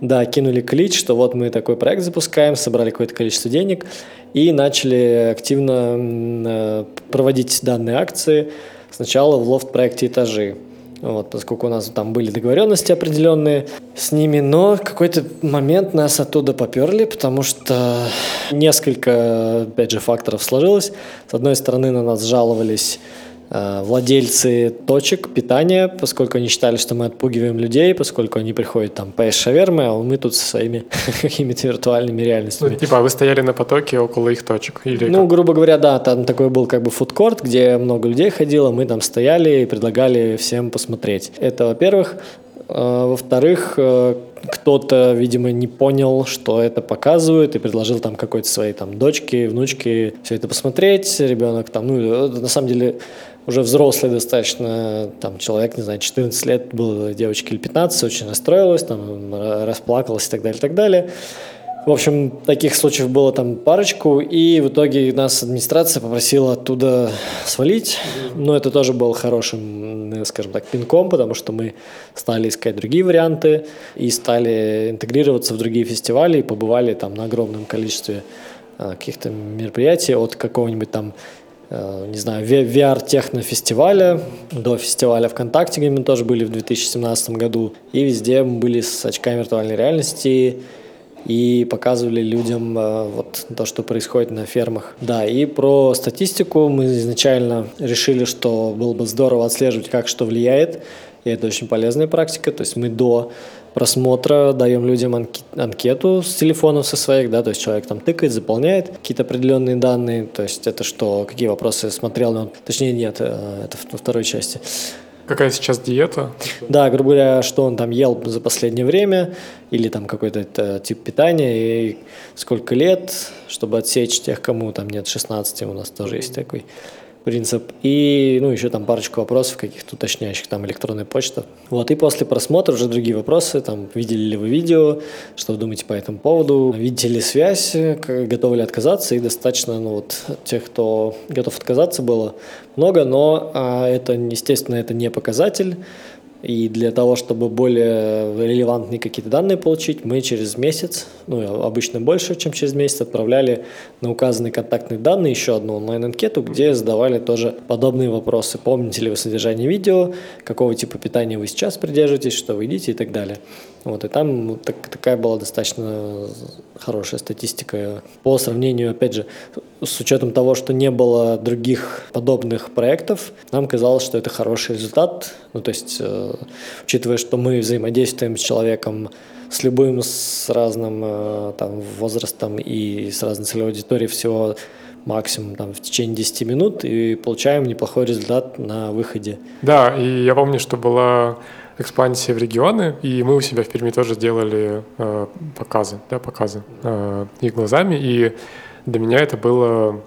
Да, кинули клич, что вот мы такой проект запускаем, собрали какое-то количество денег и начали активно э, проводить данные акции – Сначала в лофт-проекте «Этажи». Вот, поскольку у нас там были договоренности определенные с ними, но в какой-то момент нас оттуда поперли, потому что несколько, опять же, факторов сложилось. С одной стороны, на нас жаловались владельцы точек питания, поскольку они считали, что мы отпугиваем людей, поскольку они приходят там поесть шавермы, а мы тут со своими какими-то виртуальными реальностями. Ну, типа, а вы стояли на потоке около их точек? Или ну, как? грубо говоря, да, там такой был как бы фудкорт, где много людей ходило, мы там стояли и предлагали всем посмотреть. Это, во-первых. А, во-вторых, э, кто-то, видимо, не понял, что это показывают, и предложил там какой-то своей там дочке, внучке все это посмотреть. Ребенок там, ну, на самом деле, уже взрослый достаточно, там, человек, не знаю, 14 лет был девочке или 15, очень расстроилась, там, расплакалась и так далее, и так далее. В общем, таких случаев было там парочку, и в итоге нас администрация попросила оттуда свалить. Но это тоже был хорошим, скажем так, пинком, потому что мы стали искать другие варианты и стали интегрироваться в другие фестивали и побывали там на огромном количестве а, каких-то мероприятий от какого-нибудь там Э, не знаю, VR-техно-фестиваля, до фестиваля ВКонтакте, где мы тоже были в 2017 году, и везде мы были с очками виртуальной реальности и показывали людям э, вот то, что происходит на фермах. Да, и про статистику. Мы изначально решили, что было бы здорово отслеживать, как что влияет, и это очень полезная практика, то есть мы до просмотра даем людям анкету с телефонов со своих, да, то есть человек там тыкает, заполняет какие-то определенные данные, то есть это что, какие вопросы смотрел, он, точнее нет, э, это во второй части. Какая сейчас диета? Да, грубо говоря, что он там ел за последнее время, или там какой-то тип питания, и сколько лет, чтобы отсечь тех, кому там нет 16, у нас тоже есть такой принцип. И, ну, еще там парочку вопросов каких-то уточняющих, там, электронная почта. Вот, и после просмотра уже другие вопросы, там, видели ли вы видео, что вы думаете по этому поводу, видите ли связь, готовы ли отказаться, и достаточно, ну, вот, тех, кто готов отказаться, было много, но а, это, естественно, это не показатель, и для того, чтобы более релевантные какие-то данные получить, мы через месяц, ну, обычно больше, чем через месяц, отправляли на указанные контактные данные еще одну онлайн-анкету, где задавали тоже подобные вопросы. Помните ли вы содержание видео, какого типа питания вы сейчас придерживаетесь, что вы едите и так далее. Вот, и там так, такая была достаточно хорошая статистика по сравнению, опять же, с учетом того, что не было других подобных проектов, нам казалось, что это хороший результат. Ну, то есть, э, учитывая, что мы взаимодействуем с человеком с любым, с разным э, там, возрастом и с разной целевой аудиторией всего максимум там, в течение 10 минут и получаем неплохой результат на выходе. Да, и я помню, что была экспансии в регионы, и мы у себя в Перми тоже делали э, показы, да, показы э, их глазами, и для меня это было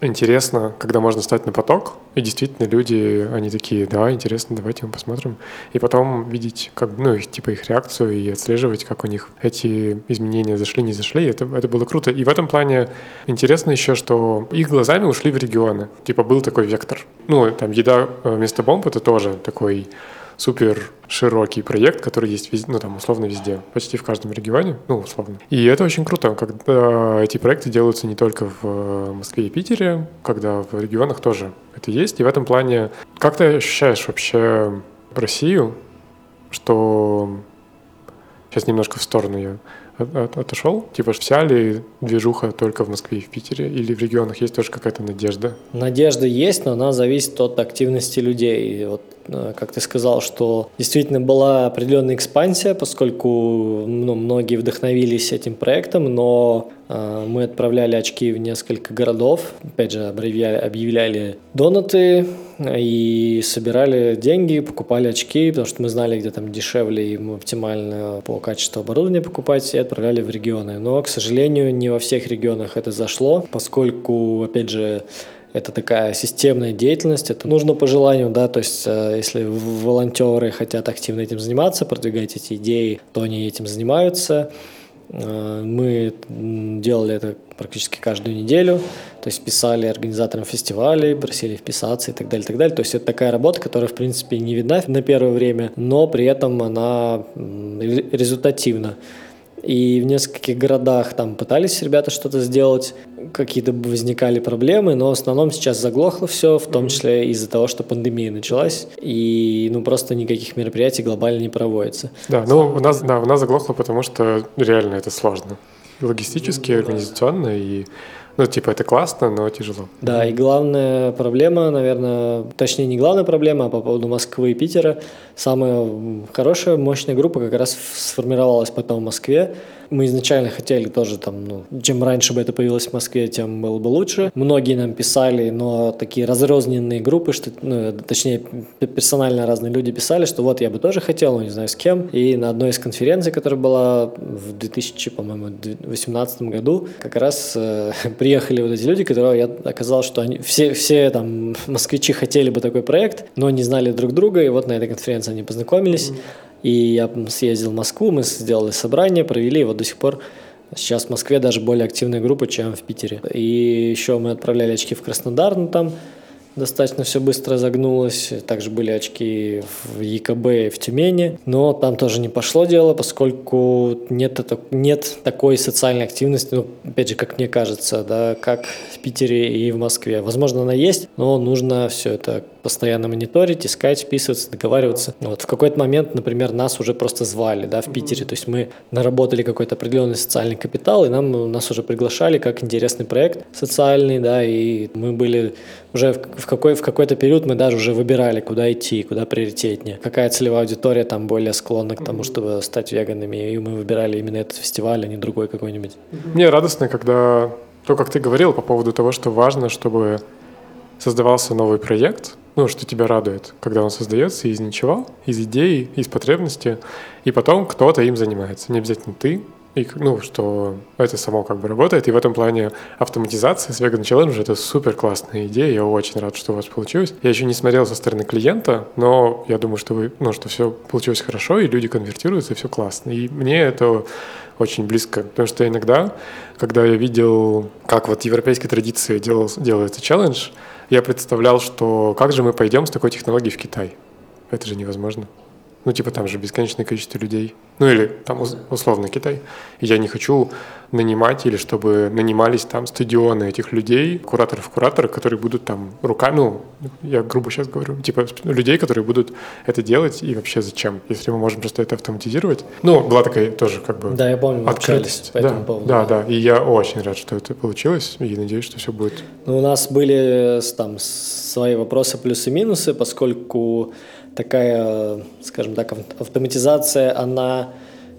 интересно, когда можно стать на поток, и действительно люди, они такие, да, интересно, давайте мы посмотрим. И потом видеть, как, ну, их, типа их реакцию и отслеживать, как у них эти изменения зашли, не зашли. Это, это было круто. И в этом плане интересно еще, что их глазами ушли в регионы. Типа был такой вектор. Ну, там еда э, вместо бомб — это тоже такой супер широкий проект, который есть везде, ну там условно везде, почти в каждом регионе, ну условно. И это очень круто, когда эти проекты делаются не только в Москве и Питере, когда в регионах тоже это есть. И в этом плане, как ты ощущаешь вообще Россию, что сейчас немножко в сторону я отошел? Типа вся ли движуха только в Москве и в Питере? Или в регионах есть тоже какая-то надежда? Надежда есть, но она зависит от активности людей. Вот э, как ты сказал, что действительно была определенная экспансия, поскольку ну, многие вдохновились этим проектом, но э, мы отправляли очки в несколько городов, опять же объявляли, объявляли донаты, и собирали деньги, покупали очки, потому что мы знали, где там дешевле и оптимально по качеству оборудования покупать, и отправляли в регионы. Но, к сожалению, не во всех регионах это зашло, поскольку, опять же, это такая системная деятельность, это нужно по желанию, да, то есть э, если волонтеры хотят активно этим заниматься, продвигать эти идеи, то они этим занимаются. Э, мы делали это практически каждую неделю, то есть писали организаторам фестивалей, просили вписаться и так далее, и так далее. То есть это такая работа, которая, в принципе, не видна на первое время, но при этом она результативна. И в нескольких городах там пытались ребята что-то сделать, какие-то возникали проблемы, но в основном сейчас заглохло все, в том числе из-за того, что пандемия началась, и ну просто никаких мероприятий глобально не проводится. Да, ну у нас, да, у нас заглохло, потому что реально это сложно. Логистически, организационно и ну, типа, это классно, но тяжело. Да, и главная проблема, наверное, точнее, не главная проблема, а по поводу Москвы и Питера, самая хорошая, мощная группа как раз сформировалась потом в Москве. Мы изначально хотели тоже там, ну, чем раньше бы это появилось в Москве, тем было бы лучше. Многие нам писали, но такие разрозненные группы, что, ну, точнее, персонально разные люди писали, что вот я бы тоже хотел, но не знаю с кем. И на одной из конференций, которая была в 2018 году, как раз э, приехали вот эти люди, которые я оказалось, что они все, все там москвичи хотели бы такой проект, но не знали друг друга, и вот на этой конференции они познакомились. Mm-hmm и я съездил в Москву, мы сделали собрание, провели, вот до сих пор сейчас в Москве даже более активная группа, чем в Питере. И еще мы отправляли очки в Краснодар, ну там достаточно все быстро загнулось. Также были очки в ЕКБ и в Тюмени, но там тоже не пошло дело, поскольку нет, нет такой социальной активности, ну, опять же, как мне кажется, да, как в Питере и в Москве. Возможно, она есть, но нужно все это постоянно мониторить, искать, вписываться, договариваться. Вот в какой-то момент, например, нас уже просто звали, да, в Питере, то есть мы наработали какой-то определенный социальный капитал, и нам нас уже приглашали как интересный проект социальный, да, и мы были уже в, в, какой, в какой-то период мы даже уже выбирали, куда идти, куда приоритетнее. Какая целевая аудитория там более склонна к тому, чтобы стать веганами, и мы выбирали именно этот фестиваль, а не другой какой-нибудь. Мне радостно, когда то, как ты говорил по поводу того, что важно, чтобы создавался новый проект, ну, что тебя радует, когда он создается из ничего, из идеи, из потребности, и потом кто-то им занимается. Не обязательно ты, и, ну, что это само как бы работает. И в этом плане автоматизация с Vegan Challenge — это супер классная идея. Я очень рад, что у вас получилось. Я еще не смотрел со стороны клиента, но я думаю, что, вы, ну, что все получилось хорошо, и люди конвертируются, и все классно. И мне это очень близко, потому что иногда, когда я видел, как вот европейской традиции делал, делается челлендж, я представлял, что как же мы пойдем с такой технологией в Китай? Это же невозможно. Ну, типа, там же бесконечное количество людей. Ну, или там условно Китай. И я не хочу нанимать или чтобы нанимались там стадионы этих людей, кураторов-кураторов, которые будут там руками, ну, я грубо сейчас говорю, типа людей, которые будут это делать и вообще зачем, если мы можем просто это автоматизировать. Ну, была такая тоже как бы Да, я помню, открытость. По этому да, поводу. да, да, и я очень рад, что это получилось, и надеюсь, что все будет. Ну, у нас были там свои вопросы плюсы-минусы, поскольку такая, скажем так, автоматизация, она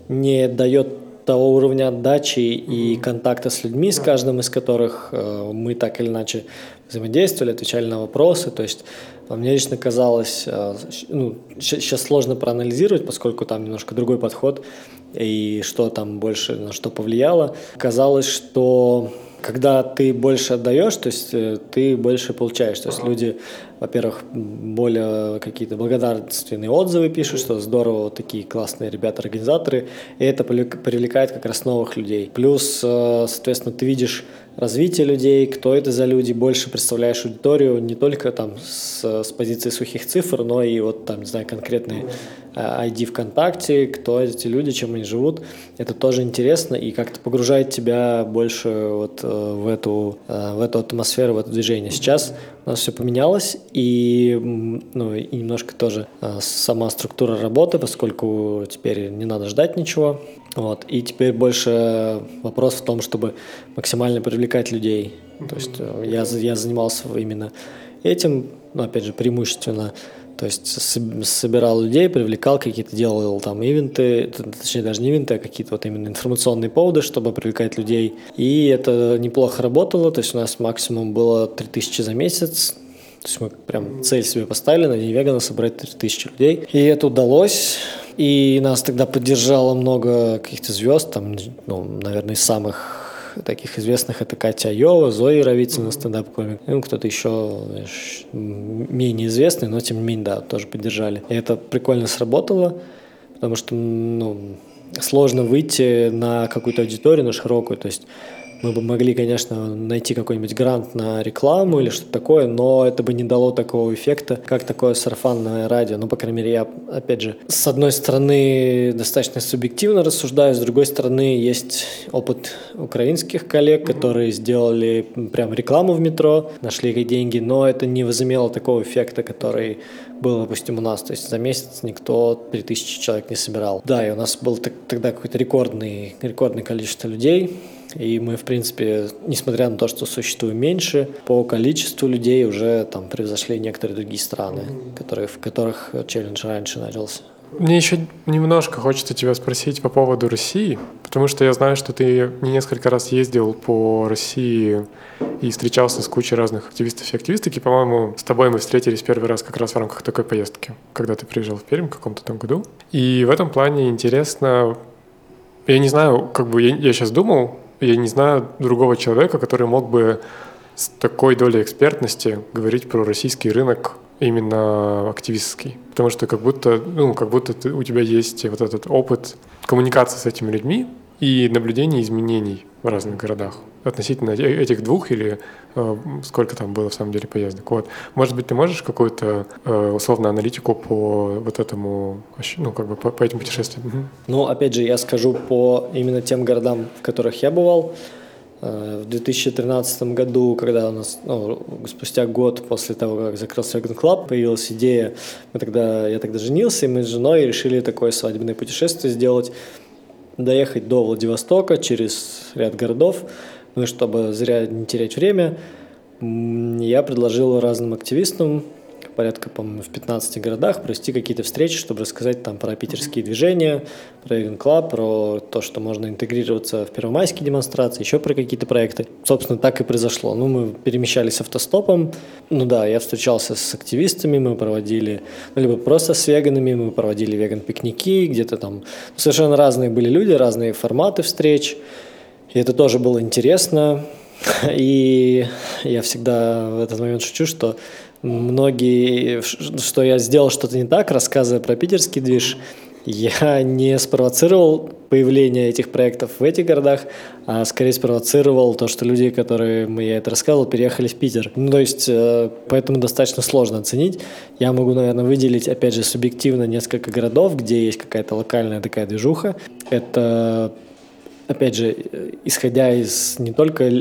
не дает того уровня отдачи и контакта с людьми, с каждым из которых э, мы так или иначе взаимодействовали, отвечали на вопросы. То есть мне лично казалось, э, ну, сейчас сложно проанализировать, поскольку там немножко другой подход и что там больше на что повлияло. Казалось, что когда ты больше отдаешь, то есть э, ты больше получаешь. То есть люди, во-первых, более какие-то благодарственные отзывы пишут, что здорово, вот такие классные ребята-организаторы, и это привлекает как раз новых людей. Плюс, э, соответственно, ты видишь развития людей, кто это за люди, больше представляешь аудиторию не только там с, с позиции сухих цифр, но и вот там, не знаю, конкретные ID э, ВКонтакте, кто эти люди, чем они живут. Это тоже интересно и как-то погружает тебя больше вот э, в эту, э, в эту атмосферу, в это движение. Сейчас у нас все поменялось, и, ну, и немножко тоже сама структура работы, поскольку теперь не надо ждать ничего. Вот. И теперь больше вопрос в том, чтобы максимально привлекать людей. То есть я, я занимался именно этим, ну, опять же, преимущественно то есть собирал людей, привлекал какие-то, делал там ивенты, точнее даже не ивенты, а какие-то вот именно информационные поводы, чтобы привлекать людей. И это неплохо работало, то есть у нас максимум было 3000 за месяц, то есть мы прям цель себе поставили на День вегана собрать 3000 людей. И это удалось. И нас тогда поддержало много каких-то звезд, там, ну, наверное, из самых таких известных это Катя Айова, Зоя Равицына, стендап-комик. Ну, кто-то еще знаешь, менее известный, но тем не менее, да, тоже поддержали. И это прикольно сработало, потому что, ну, сложно выйти на какую-то аудиторию, на широкую. То есть мы бы могли, конечно, найти какой-нибудь грант на рекламу или что-то такое, но это бы не дало такого эффекта, как такое сарафанное радио. Ну, по крайней мере, я, опять же, с одной стороны, достаточно субъективно рассуждаю, с другой стороны, есть опыт украинских коллег, которые сделали прям рекламу в метро, нашли деньги, но это не возымело такого эффекта, который был, допустим, у нас. То есть за месяц никто 3000 человек не собирал. Да, и у нас был тогда какое-то рекордный, рекордное количество людей, и мы, в принципе, несмотря на то, что существуем меньше, по количеству людей уже там превзошли некоторые другие страны, которые, в которых челлендж раньше начался. Мне еще немножко хочется тебя спросить по поводу России, потому что я знаю, что ты несколько раз ездил по России и встречался с кучей разных активистов и активисток, и, по-моему, с тобой мы встретились первый раз как раз в рамках такой поездки, когда ты приезжал в Пермь в каком-то там году. И в этом плане интересно, я не знаю, как бы я, я сейчас думал, я не знаю другого человека, который мог бы с такой долей экспертности говорить про российский рынок именно активистский. Потому что как будто, ну, как будто ты, у тебя есть вот этот опыт коммуникации с этими людьми и наблюдения изменений в разных городах относительно э, этих двух или э, сколько там было в самом деле поездок. Вот. Может быть, ты можешь какую-то э, условно аналитику по вот этому, ну, как бы по, по этим путешествиям? Ну, опять же, я скажу по именно тем городам, в которых я бывал. Э, в 2013 году, когда у нас, ну, спустя год после того, как закрылся Vegan Club, появилась идея, мы тогда, я тогда женился, и мы с женой решили такое свадебное путешествие сделать, доехать до Владивостока через ряд городов, ну и чтобы зря не терять время, я предложил разным активистам порядка, по-моему, в 15 городах провести какие-то встречи, чтобы рассказать там про питерские движения, про Vegan Club, про то, что можно интегрироваться в первомайские демонстрации, еще про какие-то проекты. Собственно, так и произошло. Ну, мы перемещались автостопом. Ну да, я встречался с активистами, мы проводили, ну, либо просто с веганами, мы проводили веган-пикники, где-то там совершенно разные были люди, разные форматы встреч. И это тоже было интересно. И я всегда в этот момент шучу, что многие, что я сделал что-то не так, рассказывая про питерский движ, я не спровоцировал появление этих проектов в этих городах, а скорее спровоцировал то, что люди, которые мы я это рассказывал, переехали в Питер. Ну, то есть, э, поэтому достаточно сложно оценить. Я могу, наверное, выделить, опять же, субъективно несколько городов, где есть какая-то локальная такая движуха. Это, опять же, исходя из не только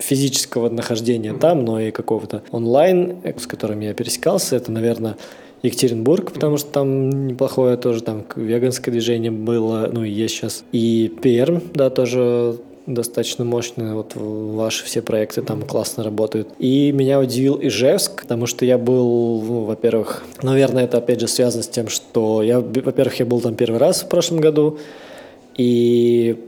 физического нахождения там, но и какого-то онлайн, с которым я пересекался. Это, наверное, Екатеринбург, потому что там неплохое тоже там веганское движение было, ну и есть сейчас. И Пермь, да, тоже достаточно мощные, вот ваши все проекты там классно работают. И меня удивил Ижевск, потому что я был, ну, во-первых, наверное, это опять же связано с тем, что я, во-первых, я был там первый раз в прошлом году, и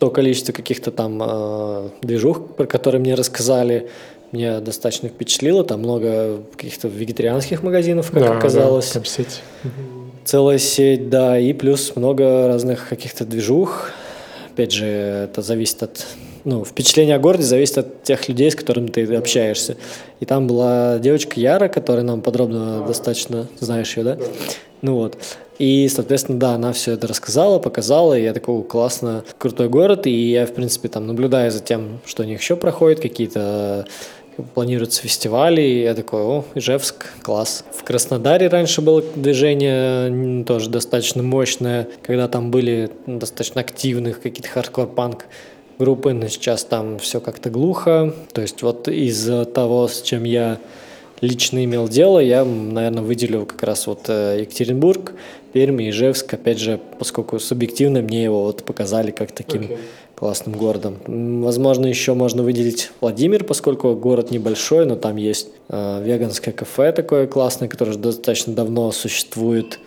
то количество каких-то там э, движух, про которые мне рассказали, меня достаточно впечатлило. Там много каких-то вегетарианских магазинов, как да, оказалось. Да, сеть. Целая сеть, да, и плюс много разных каких-то движух. Опять же, это зависит от ну, впечатление о городе зависит от тех людей, с которыми ты общаешься. И там была девочка Яра, которая нам подробно достаточно, знаешь ее, да? Ну вот. И, соответственно, да, она все это рассказала, показала, и я такой, классно, крутой город, и я, в принципе, там наблюдаю за тем, что у них еще проходит, какие-то планируются фестивали, и я такой, о, Ижевск, класс. В Краснодаре раньше было движение тоже достаточно мощное, когда там были достаточно активных какие-то хардкор-панк группы, но сейчас там все как-то глухо. То есть вот из-за того, с чем я лично имел дело, я, наверное, выделил как раз вот э, Екатеринбург, Пермь Ижевск, опять же, поскольку субъективно мне его вот показали как таким okay. классным городом. Возможно, еще можно выделить Владимир, поскольку город небольшой, но там есть э, веганское кафе такое классное, которое достаточно давно существует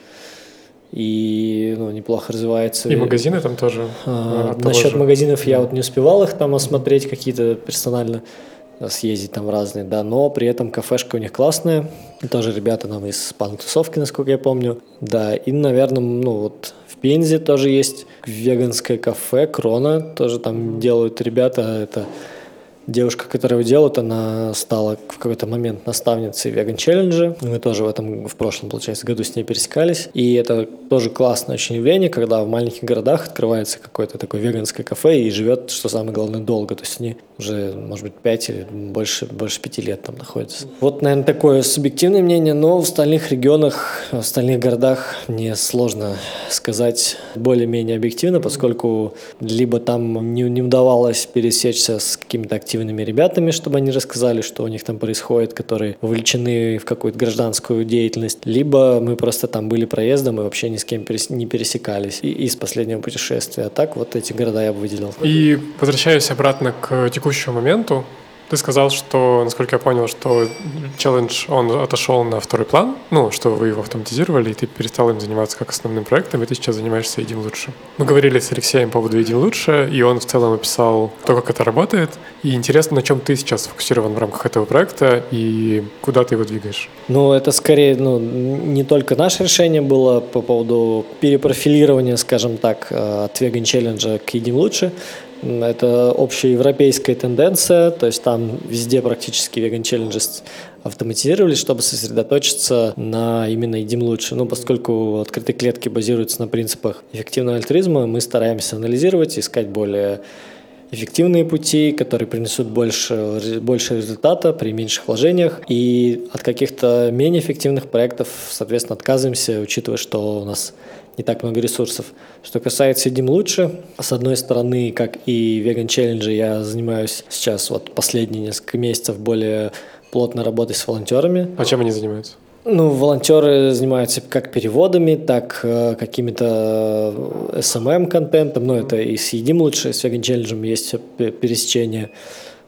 и ну, неплохо развивается. И магазины там тоже. А, насчет же. магазинов я вот не успевал их там осмотреть какие-то персонально съездить там разные, да, но при этом кафешка у них классная, тоже ребята нам из панк-тусовки, насколько я помню, да, и, наверное, ну вот в Пензе тоже есть веганское кафе, Крона, тоже там делают ребята, это Девушка, которая его делает, она стала в какой-то момент наставницей веган челленджа. Мы тоже в этом, в прошлом, получается, году с ней пересекались. И это тоже классное очень явление, когда в маленьких городах открывается какое-то такое веганское кафе и живет, что самое главное, долго. То есть они уже, может быть, пять или больше, больше пяти лет там находятся. Вот, наверное, такое субъективное мнение, но в остальных регионах, в остальных городах мне сложно сказать более-менее объективно, поскольку либо там не, не удавалось пересечься с какими-то активными активными ребятами, чтобы они рассказали, что у них там происходит, которые вовлечены в какую-то гражданскую деятельность, либо мы просто там были проездом и вообще ни с кем не пересекались и из последнего путешествия. А так вот эти города я бы выделил. И возвращаясь обратно к текущему моменту, ты сказал, что, насколько я понял, что челлендж, он отошел на второй план, ну, что вы его автоматизировали, и ты перестал им заниматься как основным проектом, и ты сейчас занимаешься «Едим лучше». Мы говорили с Алексеем по поводу «Едим лучше», и он в целом описал то, как это работает. И интересно, на чем ты сейчас сфокусирован в рамках этого проекта, и куда ты его двигаешь? Ну, это скорее, ну, не только наше решение было по поводу перепрофилирования, скажем так, э, от веган челленджа к «Едим лучше», это общеевропейская тенденция, то есть там везде практически веган challenges автоматизировали, чтобы сосредоточиться на именно едим лучше. Ну, поскольку открытые клетки базируются на принципах эффективного альтруизма, мы стараемся анализировать, искать более эффективные пути, которые принесут больше, больше результата при меньших вложениях. И от каких-то менее эффективных проектов, соответственно, отказываемся, учитывая, что у нас не так много ресурсов. Что касается «Едим лучше», с одной стороны, как и веган челленджи, я занимаюсь сейчас вот последние несколько месяцев более плотно работой с волонтерами. А чем они занимаются? Ну, волонтеры занимаются как переводами, так э, какими-то SMM-контентом. Эм ну, это и с «Едим лучше», с веган челленджем есть пересечение.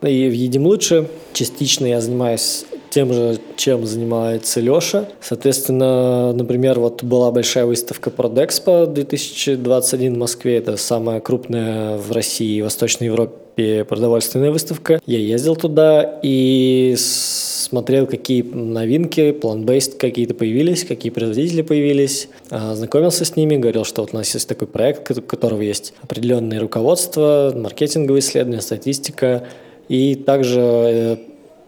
И в «Едим лучше» частично я занимаюсь тем же, чем занимается Леша. Соответственно, например, вот была большая выставка Продexpo 2021 в Москве. Это самая крупная в России и Восточной Европе продовольственная выставка. Я ездил туда и смотрел, какие новинки, план-бейст какие-то появились, какие производители появились, а, знакомился с ними, говорил, что вот у нас есть такой проект, у которого есть определенные руководства, маркетинговые исследования, статистика, и также э,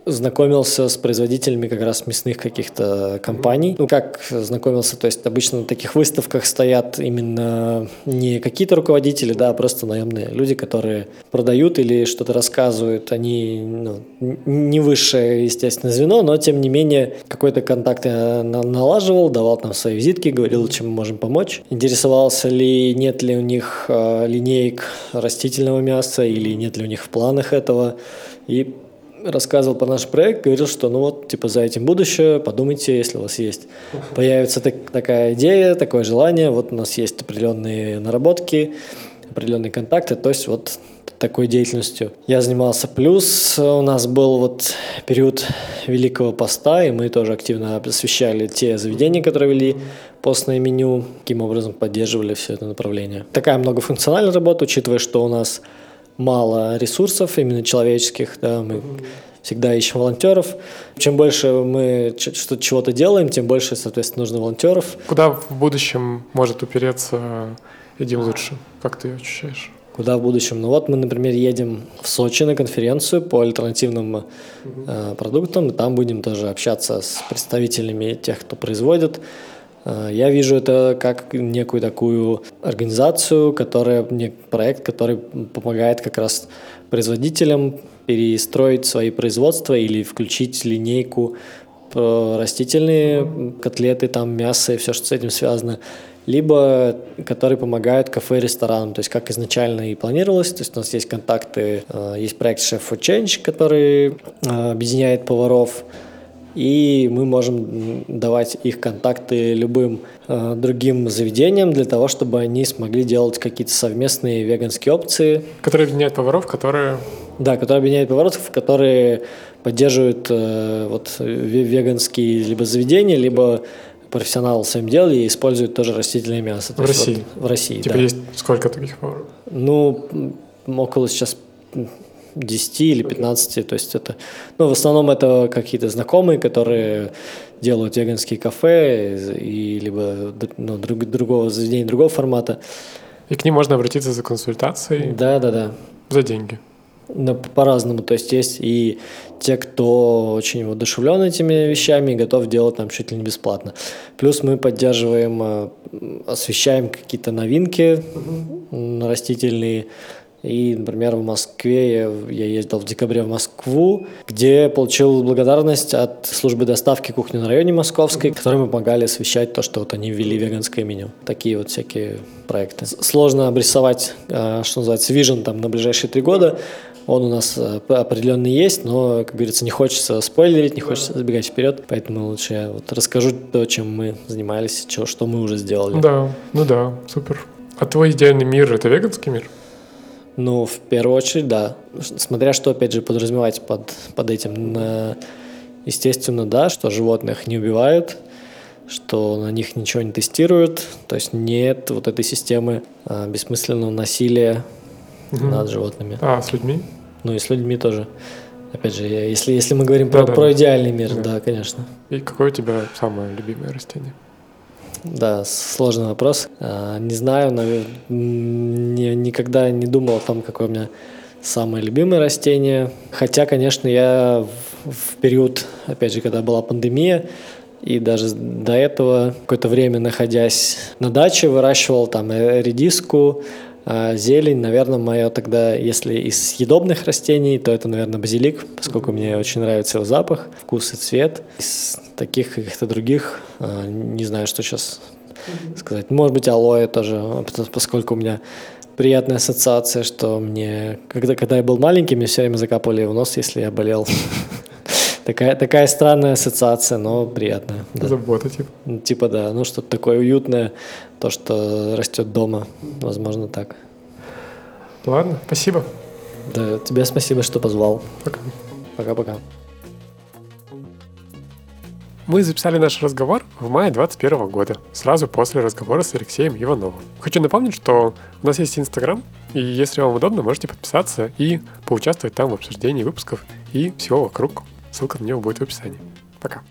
знакомился с производителями как раз мясных каких-то компаний. Ну, как знакомился, то есть обычно на таких выставках стоят именно не какие-то руководители, да, а просто наемные люди, которые продают или что-то рассказывают. Они ну, не высшее, естественно, звено, но тем не менее какой-то контакт я налаживал, давал там свои визитки, говорил, чем мы можем помочь. Интересовался ли, нет ли у них э, линеек растительного мяса или нет ли у них в планах этого. И рассказывал про наш проект, говорил, что ну вот, типа, за этим будущее, подумайте, если у вас есть. Появится так, такая идея, такое желание, вот у нас есть определенные наработки, определенные контакты, то есть вот такой деятельностью я занимался. Плюс у нас был вот период Великого Поста, и мы тоже активно освещали те заведения, которые вели постное меню, таким образом поддерживали все это направление. Такая многофункциональная работа, учитывая, что у нас мало ресурсов, именно человеческих, да, мы всегда ищем волонтеров. Чем больше мы что-то чего-то делаем, тем больше, соответственно, нужно волонтеров. Куда в будущем может упереться «Едим лучше»? Как ты ощущаешь? Куда в будущем? Ну вот мы, например, едем в Сочи на конференцию по альтернативным э, продуктам, и там будем тоже общаться с представителями тех, кто производит я вижу это как некую такую организацию, которая, проект, который помогает как раз производителям перестроить свои производства или включить линейку растительные котлеты, там мясо и все, что с этим связано, либо которые помогают кафе и ресторанам, то есть как изначально и планировалось, то есть у нас есть контакты, э, есть проект Chef for Change, который э, объединяет поваров, и мы можем давать их контакты любым э, другим заведениям для того, чтобы они смогли делать какие-то совместные веганские опции. Которые объединяют поваров, которые... Да, которые объединяют поваров, которые поддерживают э, вот веганские либо заведения, либо профессионал в своем деле и используют тоже растительное мясо. В России? Вот, в России, Типа да. есть сколько таких поваров? Ну, около сейчас 10 или 15, то есть это, ну, в основном это какие-то знакомые, которые делают веганские кафе и либо ну, друг, другого заведения, другого формата. И к ним можно обратиться за консультацией? Да, да, да. За деньги? Да, по-разному. То есть есть и те, кто очень воодушевлен этими вещами и готов делать там чуть ли не бесплатно. Плюс мы поддерживаем, э, освещаем какие-то новинки растительные, и, например, в Москве я, я ездил в декабре в Москву, где получил благодарность от службы доставки кухни на районе Московской, которым помогали освещать то, что вот они ввели веганское меню. Такие вот всякие проекты. Сложно обрисовать, а, что называется, вижен там на ближайшие три года. Он у нас э, определенно есть, но, как говорится, не хочется спойлерить, не хочется забегать вперед, поэтому лучше я вот расскажу то, чем мы занимались, что, что мы уже сделали. Да, ну да, супер. А твой идеальный мир – это веганский мир? Ну, в первую очередь, да. Смотря что, опять же, подразумевать под, под этим. Естественно, да, что животных не убивают, что на них ничего не тестируют, то есть нет вот этой системы а, бессмысленного насилия угу. над животными. А, с людьми? Ну и с людьми тоже. Опять же, если, если мы говорим да, про, да, про идеальный мир, да. да, конечно. И какое у тебя самое любимое растение? Да, сложный вопрос. А, не знаю, наверное, никогда не думал о том, какое у меня самое любимое растение. Хотя, конечно, я в период, опять же, когда была пандемия, и даже до этого какое-то время, находясь на даче, выращивал там редиску, а зелень, наверное, мое тогда, если из съедобных растений, то это, наверное, базилик, поскольку мне очень нравится его запах, вкус и цвет. Из таких каких-то других, а, не знаю, что сейчас сказать. Может быть, алоэ тоже, поскольку у меня приятная ассоциация, что мне, когда, когда я был маленький, мне все время закапывали в нос, если я болел. Такая, такая странная ассоциация, но приятная. Да. Забота, типа. Типа, да. Ну, что-то такое уютное, то, что растет дома. Возможно, так. Ладно, спасибо. Да, тебе спасибо, что позвал. Пока. Пока-пока. Мы записали наш разговор в мае 2021 года, сразу после разговора с Алексеем Ивановым. Хочу напомнить, что у нас есть Инстаграм, и если вам удобно, можете подписаться и поучаствовать там в обсуждении выпусков и всего вокруг. Ссылка на него будет в описании. Пока.